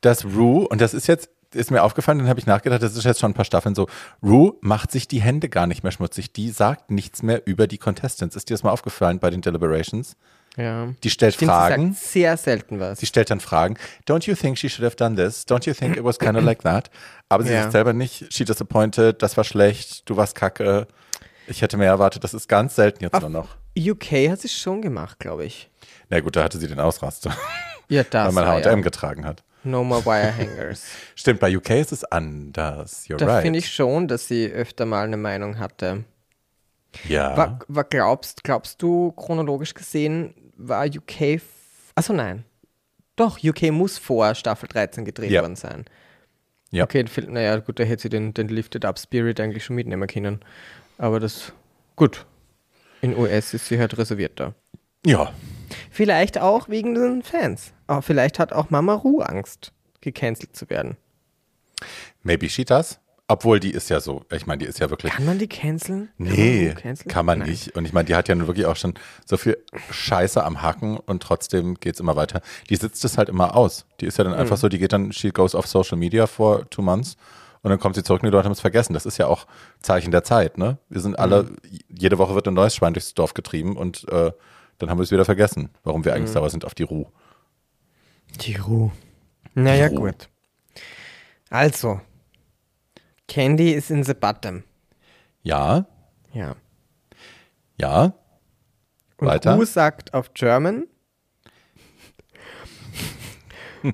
dass Rue, und das ist jetzt, ist mir aufgefallen, dann habe ich nachgedacht, das ist jetzt schon ein paar Staffeln so, Rue macht sich die Hände gar nicht mehr schmutzig. Die sagt nichts mehr über die Contestants. Ist dir das mal aufgefallen bei den Deliberations? Ja. Die stellt Stimmt, Fragen. Sie sagt sehr selten was. Sie stellt dann Fragen. Don't you think she should have done this? Don't you think it was kind of like that? Aber sie Ja. sagt selber nicht, she disappointed, das war schlecht, du warst kacke. Ich hätte mehr erwartet. Das ist ganz selten jetzt Auf- nur noch. UK hat sie schon gemacht, glaube ich. Na gut, da hatte sie den Ausraster, Ja, weil das man war H&M ja. getragen hat. No more wire hangers. Stimmt, bei UK ist es anders. You're Da right. finde ich schon, dass sie öfter mal eine Meinung hatte. Ja. War, war glaubst, glaubst du, chronologisch gesehen, war UK. Achso, nein. Doch, UK muss vor Staffel 13 gedreht Ja. worden sein. Ja. Okay, naja, gut, da hätte sie den, den Lifted Up Spirit eigentlich schon mitnehmen können. Aber das, gut. In US ist sie halt reservierter. ja. Vielleicht auch wegen den Fans. Aber vielleicht hat auch Mama Ru Angst, gecancelt zu werden. Maybe she does. Obwohl, die ist ja so, ich meine, die ist ja wirklich. Kann man die canceln? Kann man Nee, Ru canceln? kann man nicht. Und ich meine, die hat ja nun wirklich auch schon so viel Scheiße am Hacken und trotzdem geht's immer weiter. Die sitzt es halt immer aus. Die ist ja dann Mhm. einfach so, die geht dann, she goes off Social Media for two months und dann kommt sie zurück und die Leute haben es vergessen. Das ist ja auch Zeichen der Zeit, ne? Wir sind alle, Mhm. jede Woche wird ein neues Schwein durchs Dorf getrieben und äh, dann haben wir es wieder vergessen, warum wir Mhm. eigentlich sauer sind auf die Ruhe. Die Ruhe. Naja, Ruhe. gut. Also, Candy ist in the bottom. Ja, Ja. ja, Und Weiter? Ru sagt auf German.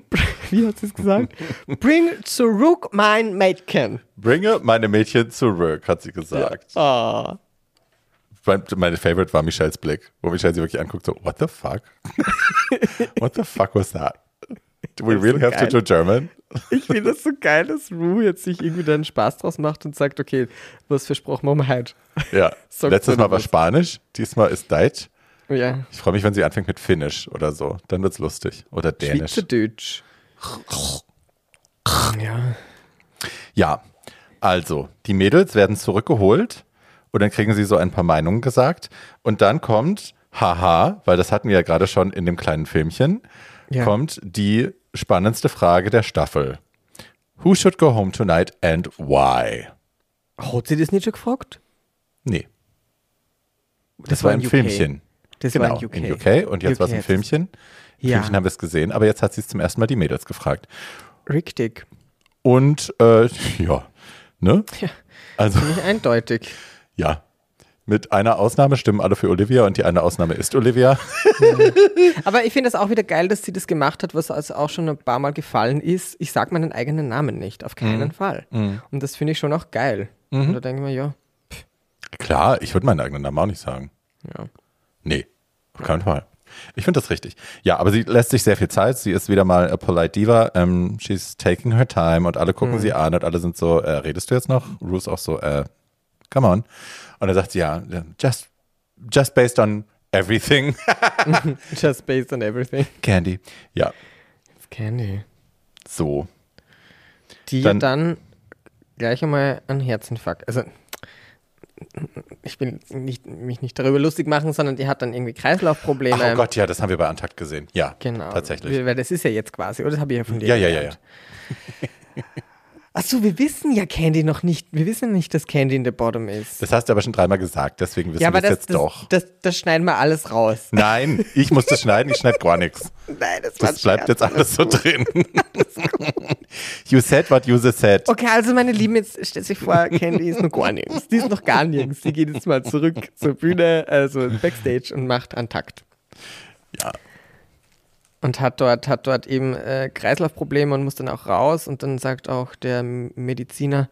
Wie hat sie es gesagt? Bring zurück mein Mädchen. bringe meine Mädchen zurück, hat sie gesagt. Oh. Mein, meine Favorite war Michelles Blick, wo Michelle sie wirklich anguckt, so, what the fuck? what the fuck was that? Do we really so have to geil. do German? Ich finde das so geil, dass Ru jetzt sich irgendwie dann Spaß draus macht und sagt, okay, was versprochen machen wir heute. Ja. Letztes Mal dann war was. Spanisch, diesmal ist Deutsch. Ja. Ich freue mich, wenn sie anfängt mit Finnisch oder so. Dann wird's lustig. Oder Dänisch. Schweizerdeutsch. Ja. Ja, also, die Mädels werden zurückgeholt und dann kriegen sie so ein paar Meinungen gesagt. Und dann kommt, haha, weil das hatten wir ja gerade schon in dem kleinen Filmchen, Ja. kommt die spannendste Frage der Staffel. Who should go home tonight and why? Hat sie das nicht schon gefragt? Nee. Das, war in ein. Filmchen. Das genau, war in UK. in UK. Und jetzt war es ein Filmchen. Im Ja. Filmchen haben wir es gesehen, aber jetzt hat sie es zum ersten Mal die Mädels gefragt. Richtig. Und äh, ja, ne? Ja. Also Nicht eindeutig. ja. Mit einer Ausnahme stimmen alle für Olivia und die eine Ausnahme ist Olivia. Aber ich finde es auch wieder geil, dass sie das gemacht hat, was also auch schon ein paar Mal gefallen ist. Ich sage meinen eigenen Namen nicht, auf keinen Fall. Und das finde ich schon auch geil. Und da denke ich mir, ja, Klar, ich würde meinen eigenen Namen auch nicht sagen. ja. Nee, auf keinen Fall. Ich finde das richtig. Ja, aber sie lässt sich sehr viel Zeit. Sie ist wieder mal a polite diva. Ähm, she's taking her time und alle gucken sie an und alle sind so, äh, redest du jetzt noch? Ruth auch so, äh, come on. Und dann sagt sie, ja, just, just based on everything. Just based on everything. Candy. Ja, It's Candy. so. Die Dann- dann, gleich einmal einen Herzinfarkt. Also, ich will nicht, mich nicht darüber lustig machen, sondern die hat dann irgendwie Kreislaufprobleme. Ach, oh Gott, ja, das haben wir bei Antakt gesehen. Ja, Genau. tatsächlich. Weil das ist ja jetzt quasi, oder? Das habe ich ja von dir Ja, ja, ja, gelernt. Achso, wir wissen ja Candy noch nicht. Wir wissen nicht, dass Candy in the Bottom ist. Das hast du aber schon dreimal gesagt, deswegen wissen ja, wir es das, jetzt das, doch. Das, das schneiden wir alles raus. Nein, ich muss das schneiden, ich schneide gar nichts. Nein, das, war Das bleibt jetzt alles so drin. you said what you said. Okay, also meine Lieben, jetzt stellt sich vor, Candy ist noch gar nirgends. Die ist noch gar nirgends. Die geht jetzt mal zurück zur Bühne, also Backstage und macht Antakt. Ja. Und hat dort, hat dort eben äh, Kreislaufprobleme und muss dann auch raus. Und dann sagt auch der Mediziner,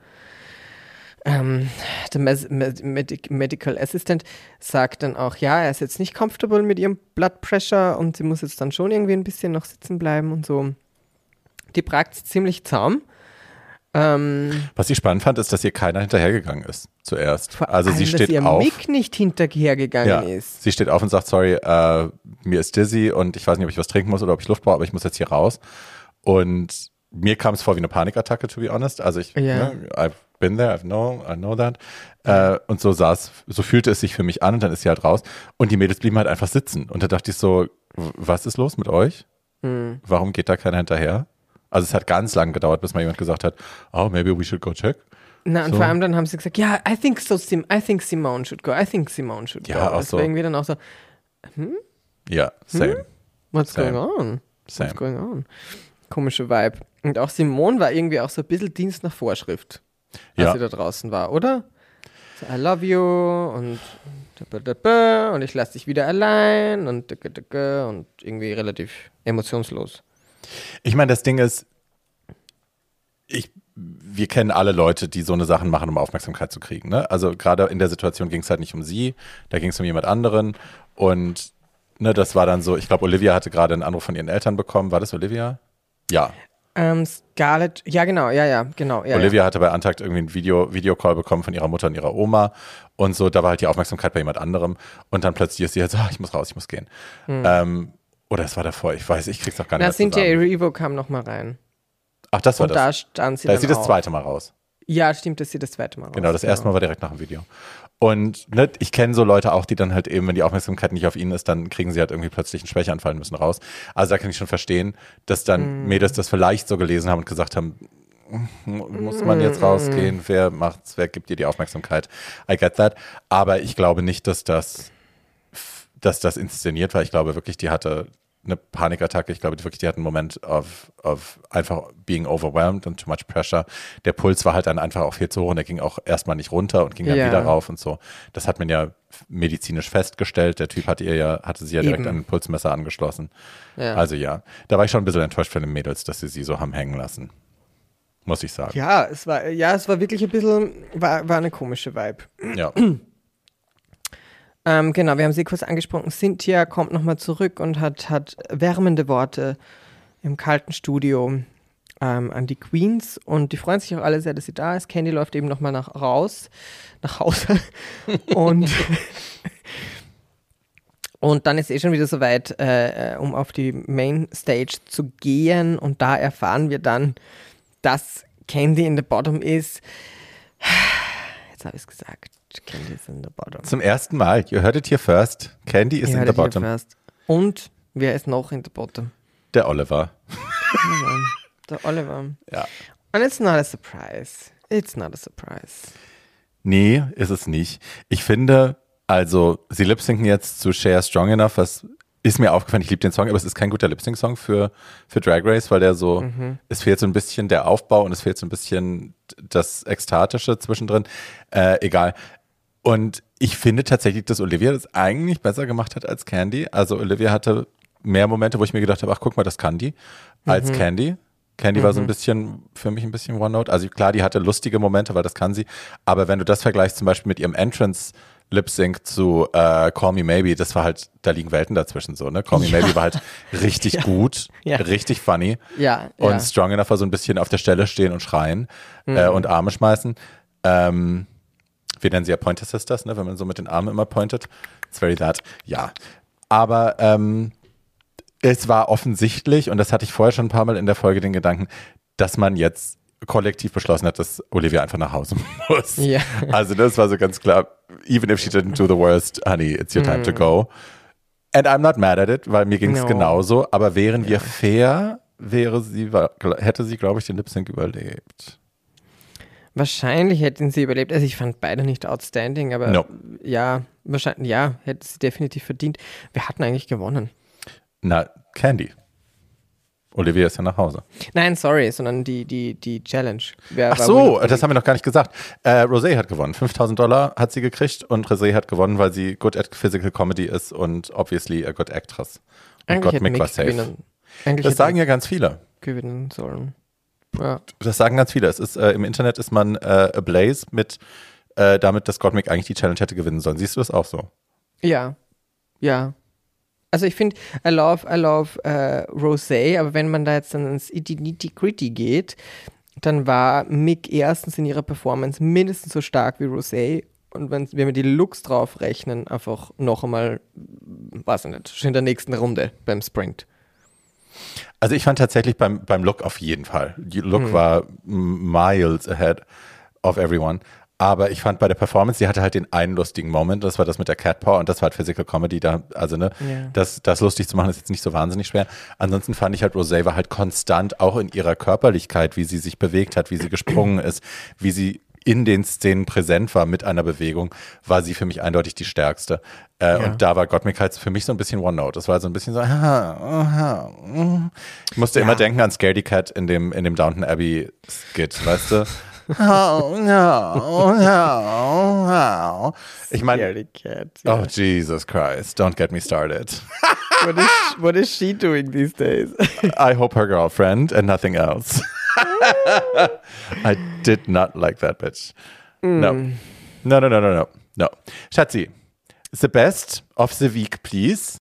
ähm, der Med Medic Medical Assistant, sagt dann auch, ja, er ist jetzt nicht comfortable mit ihrem Blood Pressure und sie muss jetzt dann schon irgendwie ein bisschen noch sitzen bleiben und so. Die pragt ziemlich zahm. Ähm, Was ich spannend fand, ist, dass hier keiner hinterhergegangen ist zuerst. vor also allem, sie steht dass ihr auf. Mick nicht hinterhergegangen Ja, ist. sie steht auf und sagt, sorry, äh, mir ist dizzy und ich weiß nicht, ob ich was trinken muss oder ob ich Luft brauche, aber ich muss jetzt hier raus. Und mir kam es vor wie eine Panikattacke, to be honest. Also ich, Ja. ne, I've been there, I know, I know that. Äh, und so saß, so fühlte es sich für mich an und dann ist sie halt raus. Und die Mädels blieben halt einfach sitzen. Und da dachte ich so, was ist los mit euch? Hm. Warum geht da keiner hinterher? Also es hat ganz lange gedauert, bis mal jemand gesagt hat, oh, maybe we should go check. Na, und So. vor allem dann haben sie gesagt, ja, I think so, Sim I think Simone should go, I think Simone should Ja, go. auch so. war irgendwie dann auch so, Ja, same, what's Same. going on? same. What's going on? Komische Vibe. Und auch Simone war irgendwie auch so ein bisschen Dienst nach Vorschrift, als Ja. sie da draußen war, oder? So, I love you und und ich lasse dich wieder allein und und irgendwie relativ emotionslos. Ich meine, das Ding ist, ich, wir kennen alle Leute, die so eine Sachen machen, um Aufmerksamkeit zu kriegen. Ne? Also gerade in der Situation ging es halt nicht um sie, da ging es um jemand anderen. Und ne, das war dann so, ich glaube, Olivia hatte gerade einen Anruf von ihren Eltern bekommen. War das Olivia? Ja. Ähm, Scarlett, ja genau, ja, ja, genau. Ja, Olivia hatte bei Antakt irgendwie einen Video, Videocall bekommen von ihrer Mutter und ihrer Oma. Und so, da war halt die Aufmerksamkeit bei jemand anderem. Und dann plötzlich ist sie halt so, ah, ich muss raus, ich muss gehen. Ähm, oder es war davor, ich weiß, ich krieg's auch gar nicht Na, mehr Cynthia. Erivo kam noch mal rein. Ach, das war Und da das. stand sie Da ist sie das zweite Mal raus. Ja, stimmt, dass sie das zweite Mal raus. Genau, das erste Mal war direkt nach dem Video. Und ne, ich kenne so Leute auch, die dann halt eben, wenn die Aufmerksamkeit nicht auf ihnen ist, dann kriegen sie halt irgendwie plötzlich einen Schwächeanfall und müssen raus. Also da kann ich schon verstehen, dass dann Mm. Mädels das vielleicht so gelesen haben und gesagt haben, muss man Mm, jetzt rausgehen, wer macht's, wer gibt dir die Aufmerksamkeit? I get that. Aber ich glaube nicht, dass das, dass das inszeniert war. Ich glaube wirklich, die hatte eine Panikattacke. Ich glaube wirklich, die hat einen Moment of, of einfach being overwhelmed und too much pressure. Der Puls war halt dann einfach auch viel zu hoch und der ging auch erstmal nicht runter und ging dann Ja. wieder rauf und so. Das hat man ja medizinisch festgestellt. Der Typ hat ihr ja, hatte sie ja direkt Eben. an ein Pulsmesser angeschlossen. Ja. Also ja, da war ich schon ein bisschen enttäuscht von den Mädels, dass sie sie so haben hängen lassen. Muss ich sagen. Ja, es war, ja, es war wirklich ein bisschen, war, war eine komische Vibe. Ja. Ähm, genau, wir haben sie kurz angesprochen. Cynthia kommt nochmal zurück und hat, hat wärmende Worte im kalten Studio ähm, an die Queens und die freuen sich auch alle sehr, dass sie da ist. Candy läuft eben nochmal nach raus, nach Hause und und dann ist eh schon wieder soweit, äh, äh, um auf die Main Stage zu gehen und da erfahren wir dann, dass Candy in the Bottom ist. Jetzt habe ich es gesagt. Candy is in the Bottom. Zum ersten Mal, you heard it here first. Candy is Ja, in the bottom. Und wer ist noch in the bottom? Der Oliver. Der Oliver. Ja. And it's not a surprise. It's not a surprise. Nee, ist es nicht. Ich finde, also, sie lip-sinken jetzt zu Share Strong Enough, was ist mir aufgefallen, ich liebe den Song, aber es ist kein guter Lip-Sync-Song für, für Drag Race, weil der so, es fehlt so ein bisschen der Aufbau und es fehlt so ein bisschen das Ekstatische zwischendrin. Äh, egal. Und ich finde tatsächlich, dass Olivia das eigentlich besser gemacht hat als Candy. Also Olivia hatte mehr Momente, wo ich mir gedacht habe, ach guck mal, das kann die, als Candy. Candy war so ein bisschen, für mich ein bisschen One-Note. Also klar, die hatte lustige Momente, weil das kann sie. Aber wenn du das vergleichst zum Beispiel mit ihrem Entrance Lip Sync zu äh, Call Me Maybe, das war halt, da liegen Welten dazwischen so, ne? Call Me Maybe war halt richtig gut, Ja. richtig funny. Ja, Und ja. Strong Enough war so ein bisschen auf der Stelle stehen und schreien äh, und Arme schmeißen. Ähm, wir nennen sie ja Pointer Sisters, ne? wenn man so mit den Armen immer pointet. It's very that. Ja. Aber ähm, es war offensichtlich, und das hatte ich vorher schon ein paar Mal in der Folge den Gedanken, dass man jetzt kollektiv beschlossen hat, dass Olivia einfach nach Hause muss. Ja. Also das war so ganz klar, even if she didn't do the worst, honey, it's your time Mm. to go. And I'm not mad at it, weil mir ging es No. genauso. Aber wären wir fair, wäre sie, hätte sie, glaube ich, den Lip Sync überlebt. Wahrscheinlich hätten sie überlebt. Also ich fand beide nicht outstanding, aber No. ja, wahrscheinlich, ja, hätte sie definitiv verdient. Wir hatten eigentlich gewonnen. Na, Candy. Olivia ist ja nach Hause. Nein, sorry, sondern die, die, die Challenge. Wer Ach so, das haben wir noch gar nicht gesagt. Äh, Rosé hat gewonnen. 5000 Dollar hat sie gekriegt und Rosé hat gewonnen, weil sie good at physical comedy ist und obviously a good actress. Und Eigentlich Gott, hätte Mick war safe. gewinnen. Eigentlich Das sagen ja ganz viele. Gewinnen sollen. Ja. Das sagen ganz viele. Es ist, äh, Im Internet ist man äh, ablaze mit äh, damit, dass Gottmik eigentlich die Challenge hätte gewinnen sollen. Siehst du das auch so? Ja, ja. Also ich finde, I love, I love äh, Rosé, aber wenn man da jetzt dann ins Nitty-Gritty geht, dann war Mick erstens in ihrer Performance mindestens so stark wie Rosé und wenn, wenn wir die Looks drauf rechnen, einfach noch einmal, weiß ich nicht, schon in der nächsten Runde beim Sprint. Also ich fand tatsächlich beim, beim Look auf jeden Fall. Die Look war miles ahead of everyone. Aber ich fand bei der Performance, sie hatte halt den einen lustigen Moment, das war das mit der Cat Paw und das war halt Physical Comedy da, also ne, Ja. das, das lustig zu machen ist jetzt nicht so wahnsinnig schwer. Ansonsten fand ich halt, Rosé war halt konstant auch in ihrer Körperlichkeit, wie sie sich bewegt hat, wie sie gesprungen ist, wie sie in den Szenen präsent war mit einer Bewegung, war sie für mich eindeutig die stärkste. Äh, Ja. Und da war Gottmik halt für mich so ein bisschen One-Note. Das war so ein bisschen so, ha, ha, mm. ich musste immer Ja. denken an Scaredy Cat in dem, in dem Downton Abbey Skit, weißt du? Oh, no, no, no. Ich meine, oh Jesus Christ, don't get me started. What, is, what is she doing these days? I hope her girlfriend and nothing else. I did not like that bitch. No. No, no, no, no, no. No. Schatzi, the best of the week, please.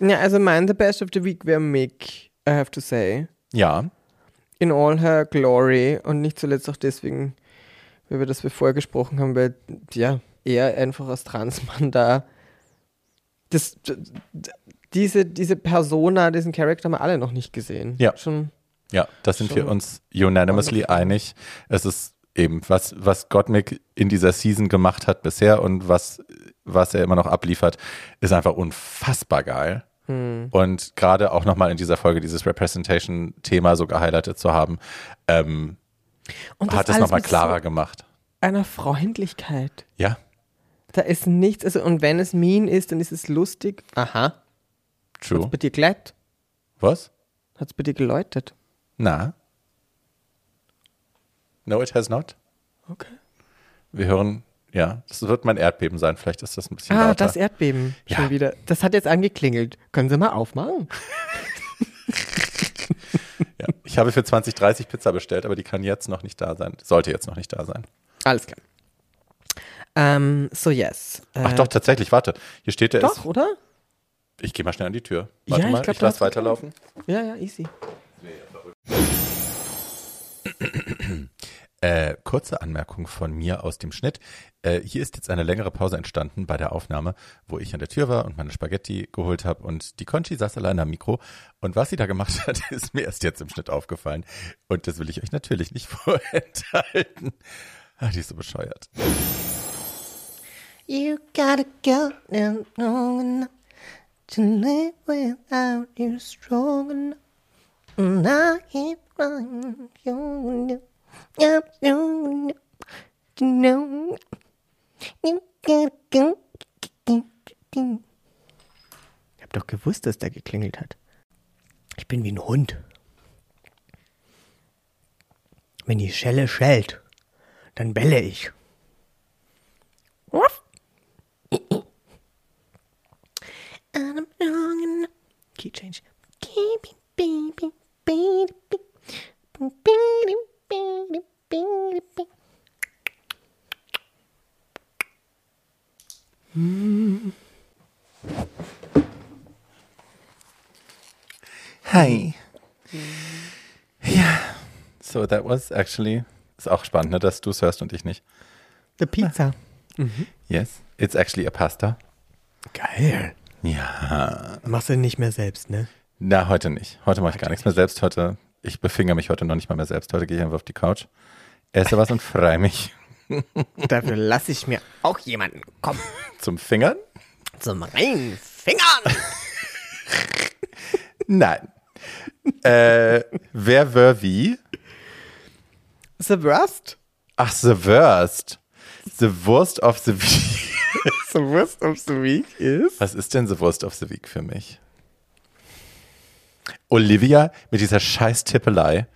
ja, also mein The Best of the Week wäre Mick, I have to say. Ja. In all her glory und nicht zuletzt auch deswegen, weil wir das bevor gesprochen haben, weil ja, er einfach als Transmann da das, diese, diese Persona, diesen Charakter haben wir alle noch nicht gesehen. Ja. Schon. Ja, da sind wir uns unanimously wonderful. einig. Es ist eben, was, was Gottmik in dieser Season gemacht hat bisher und was, was er immer noch abliefert, ist einfach unfassbar geil. Hm. Und gerade auch nochmal in dieser Folge dieses Representation-Thema so gehighlightet zu haben, ähm, hat es nochmal klarer so gemacht. einer Freundlichkeit. Ja, Da ist nichts, also und wenn es mean ist, dann ist es lustig. Aha. True. Bei dir gleitet. Was? Hat es bei dir geläutet? Na? No, it has not. Okay. Wir hören, ja, das wird mein Erdbeben sein. Vielleicht ist das ein bisschen Ah, lauter. das Erdbeben. Schon Ja. wieder. Das hat jetzt angeklingelt. Können Sie mal aufmachen? Ja. Ich habe für 2030 Pizza bestellt, aber die kann jetzt noch nicht da sein. Sollte jetzt noch nicht da sein. Alles klar. Ähm, so yes. Ach Äh, doch, tatsächlich, warte. Hier steht der Doch, ist. oder? Ich gehe mal schnell an die Tür. Ja, Warte ich mal, glaub, ich du lass hast weiterlaufen. Ja, ja, easy. Äh, kurze Anmerkung von mir aus dem Schnitt. Äh, hier ist jetzt eine längere Pause entstanden bei der Aufnahme, wo ich an der Tür war und meine Spaghetti geholt habe und die Conchi saß allein am Mikro. Und was sie da gemacht hat, ist mir erst jetzt im Schnitt aufgefallen. Und das will ich euch natürlich nicht vorenthalten. Ah, die ist so bescheuert. You gotta go to live without you strong enough. And I keep I'm young enough to know. You gotta go. Ich hab doch gewusst, dass der geklingelt hat. Ich bin wie ein Hund. Wenn die Schelle schellt, dann belle ich. Ruff. And I'm young enough. Key change. Baby, baby, baby, baby, baby, baby, baby. Hi. Ja. So, that was actually, ist auch spannend, ne, dass du es hörst und ich nicht. The Pizza. Yes, it's actually a pasta. Geil. Ja. Machst du nicht mehr selbst, ne? Na, heute nicht. Heute mache ich gar nichts mehr selbst. Heute, ich befinger mich heute noch nicht mal mehr selbst. Heute gehe ich einfach auf die Couch, esse was und freue mich Dafür lasse ich mir auch jemanden kommen. zum Fingern. Zum Reinfingern. Nein. äh, wer wär wie? The worst? Ach, the worst. The worst of the week. The worst of the week is? Was ist denn the worst of the week für mich? Olivia mit dieser scheiß Tippelei.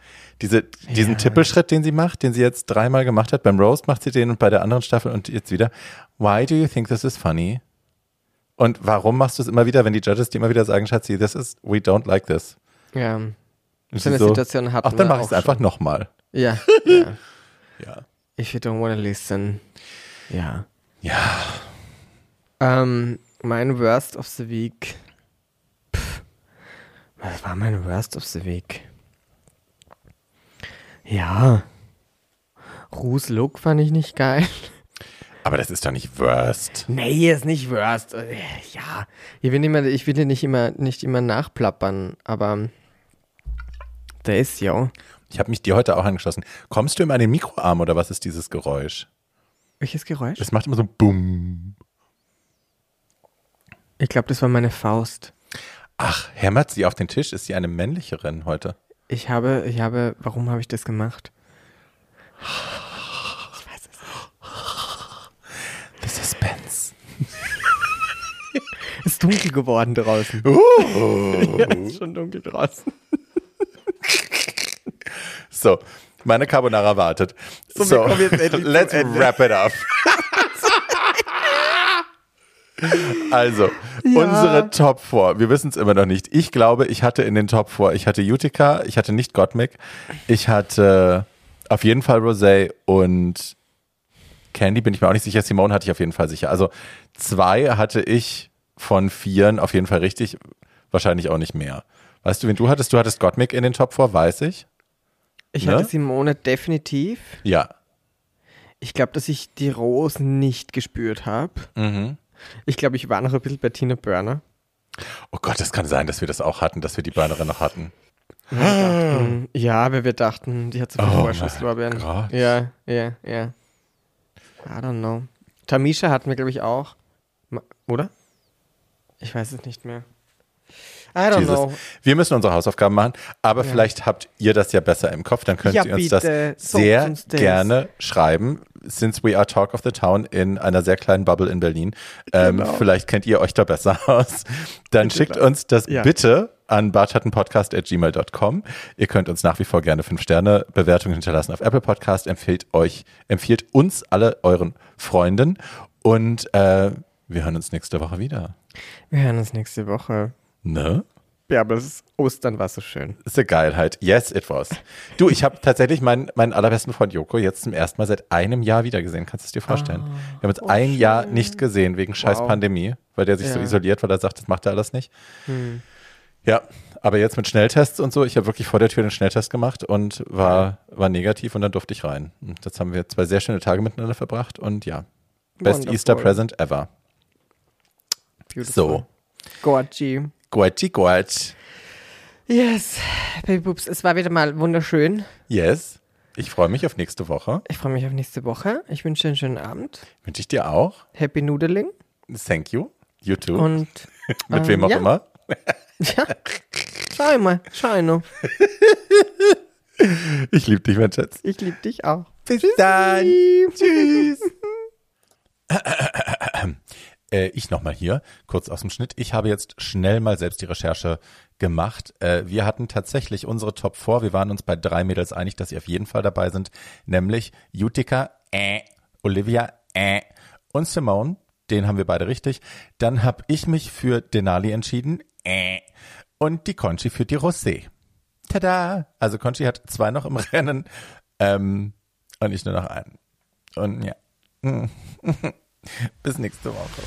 Diese, diesen Ja. Tippelschritt, den sie macht, den sie jetzt dreimal gemacht hat. Beim Roast macht sie den und bei der anderen Staffel und jetzt wieder. Why do you think this is funny? Und warum machst du es immer wieder, wenn die Judges dir immer wieder sagen, Schatzi, this is, we don't like this? Ja. Und So eine Situation hatten Ach, dann mach ich es einfach nochmal. Ja. ja. Ja. If you don't wanna listen. Ja. Ja. Ähm, mein Worst of the Week. Pff, was war mein Worst of the Week? Ja. Ru's Look fand ich nicht geil. Aber das ist doch nicht Worst. Nee, ist nicht worst. Äh, Ja, ich will, immer, ich will dir nicht immer, nicht immer nachplappern, aber der ist ja. Ich habe mich dir heute auch angeschlossen. Kommst du immer an den Mikroarm oder was ist dieses Geräusch? Welches Geräusch? Es macht immer so Bumm. Ich glaube, das war meine Faust. Ach, hämmert sie auf den Tisch? Ist sie eine männlichere heute? Ich habe, ich habe, warum habe ich das gemacht? Ich weiß es nicht. The Suspense. Es ist dunkel geworden draußen. Uh. ja, es ist schon dunkel draußen. So, meine Carbonara wartet. So, zum let's wrap it up. Also, unsere Top 4, wir wissen es immer noch nicht. Ich glaube, ich hatte in den Top 4, ich hatte Utica, ich hatte nicht Gottmik, ich hatte auf jeden Fall Rosé und Candy, bin ich mir auch nicht sicher. Simone hatte ich auf jeden Fall sicher. Also zwei hatte ich von vieren auf jeden Fall richtig, wahrscheinlich auch nicht mehr. Weißt du, wen du hattest? Du hattest Gottmik in den Top 4, weiß ich. Ich Ne? hatte Simone definitiv. Ja. Ich glaube, dass ich die Rose nicht gespürt habe. Mhm. Ich glaube, ich war noch ein bisschen bei Tina Burner. Oh Gott, das kann sein, dass wir das auch hatten, dass wir die Burnerin noch hatten. Hm, Ja, weil wir dachten, die hat so viel Oh Vorschusslorbeeren. Ja, ja, ja. I don't know. Tamisha hatten wir, glaube ich, auch. Oder? Ich weiß es nicht mehr. I don't Jesus. know. Wir müssen unsere Hausaufgaben machen, aber vielleicht habt ihr das ja besser im Kopf, dann könnt Ja, ihr uns bitte. das Sagt sehr uns gerne schreiben. Since we are Talk of the Town in einer sehr kleinen Bubble in Berlin. Ähm, Genau. Vielleicht kennt ihr euch da besser aus. Dann schickt uns das Ja. bitte an bartschattenpodcast.gmail.com. Ihr könnt uns nach wie vor gerne 5-Sterne-Bewertungen hinterlassen auf Apple Podcast. Empfehlt euch, empfiehlt uns alle euren Freunden und äh, wir hören uns nächste Woche wieder. Wir hören uns nächste Woche. Ne? Ja, aber es ist, Ostern war so schön. ist eine Geilheit. Yes, it was. Du, ich habe tatsächlich meinen, meinen allerbesten Freund Joko jetzt zum ersten Mal seit einem Jahr wiedergesehen. Kannst du es dir vorstellen? Wir haben uns ein Jahr nicht gesehen wegen scheiß Wow. Pandemie, weil der sich so Ja. isoliert, weil er sagt, das macht er alles nicht. Ja, aber jetzt mit Schnelltests und so. Ich habe wirklich vor der Tür den Schnelltest gemacht und war, war negativ und dann durfte ich rein. Und jetzt haben wir zwei sehr schöne Tage miteinander verbracht und ja, best Wonderful. Easter Present ever. Beautiful. So, Gorgi. Guachi Guach. Yes, Baby Boobs, es war wieder mal wunderschön. Yes. Ich freue mich auf nächste Woche. Ich freue mich auf nächste Woche. Ich wünsche dir einen schönen Abend. Wünsche ich dir auch. Happy Noodling. Thank you. You too. Und Mit ähm, wem auch ja. immer. ja, schau mal, schau noch. Ich liebe dich, mein Schatz. Ich liebe dich auch. Bis dann. Tschüss. Äh, ich nochmal hier, kurz aus dem Schnitt. Ich habe jetzt schnell mal selbst die Recherche gemacht. Äh, wir hatten tatsächlich unsere Top 4. Wir waren uns bei drei Mädels einig, dass sie auf jeden Fall dabei sind. Nämlich Utica, äh, Olivia, äh, und Simone. Den haben wir beide richtig. Dann habe ich mich für Denali entschieden. Äh, und die Conchi für die Rosé. Tada! Also Conchi hat zwei noch im Rennen ähm, und ich nur noch einen. Und ja. Bis nächste Woche.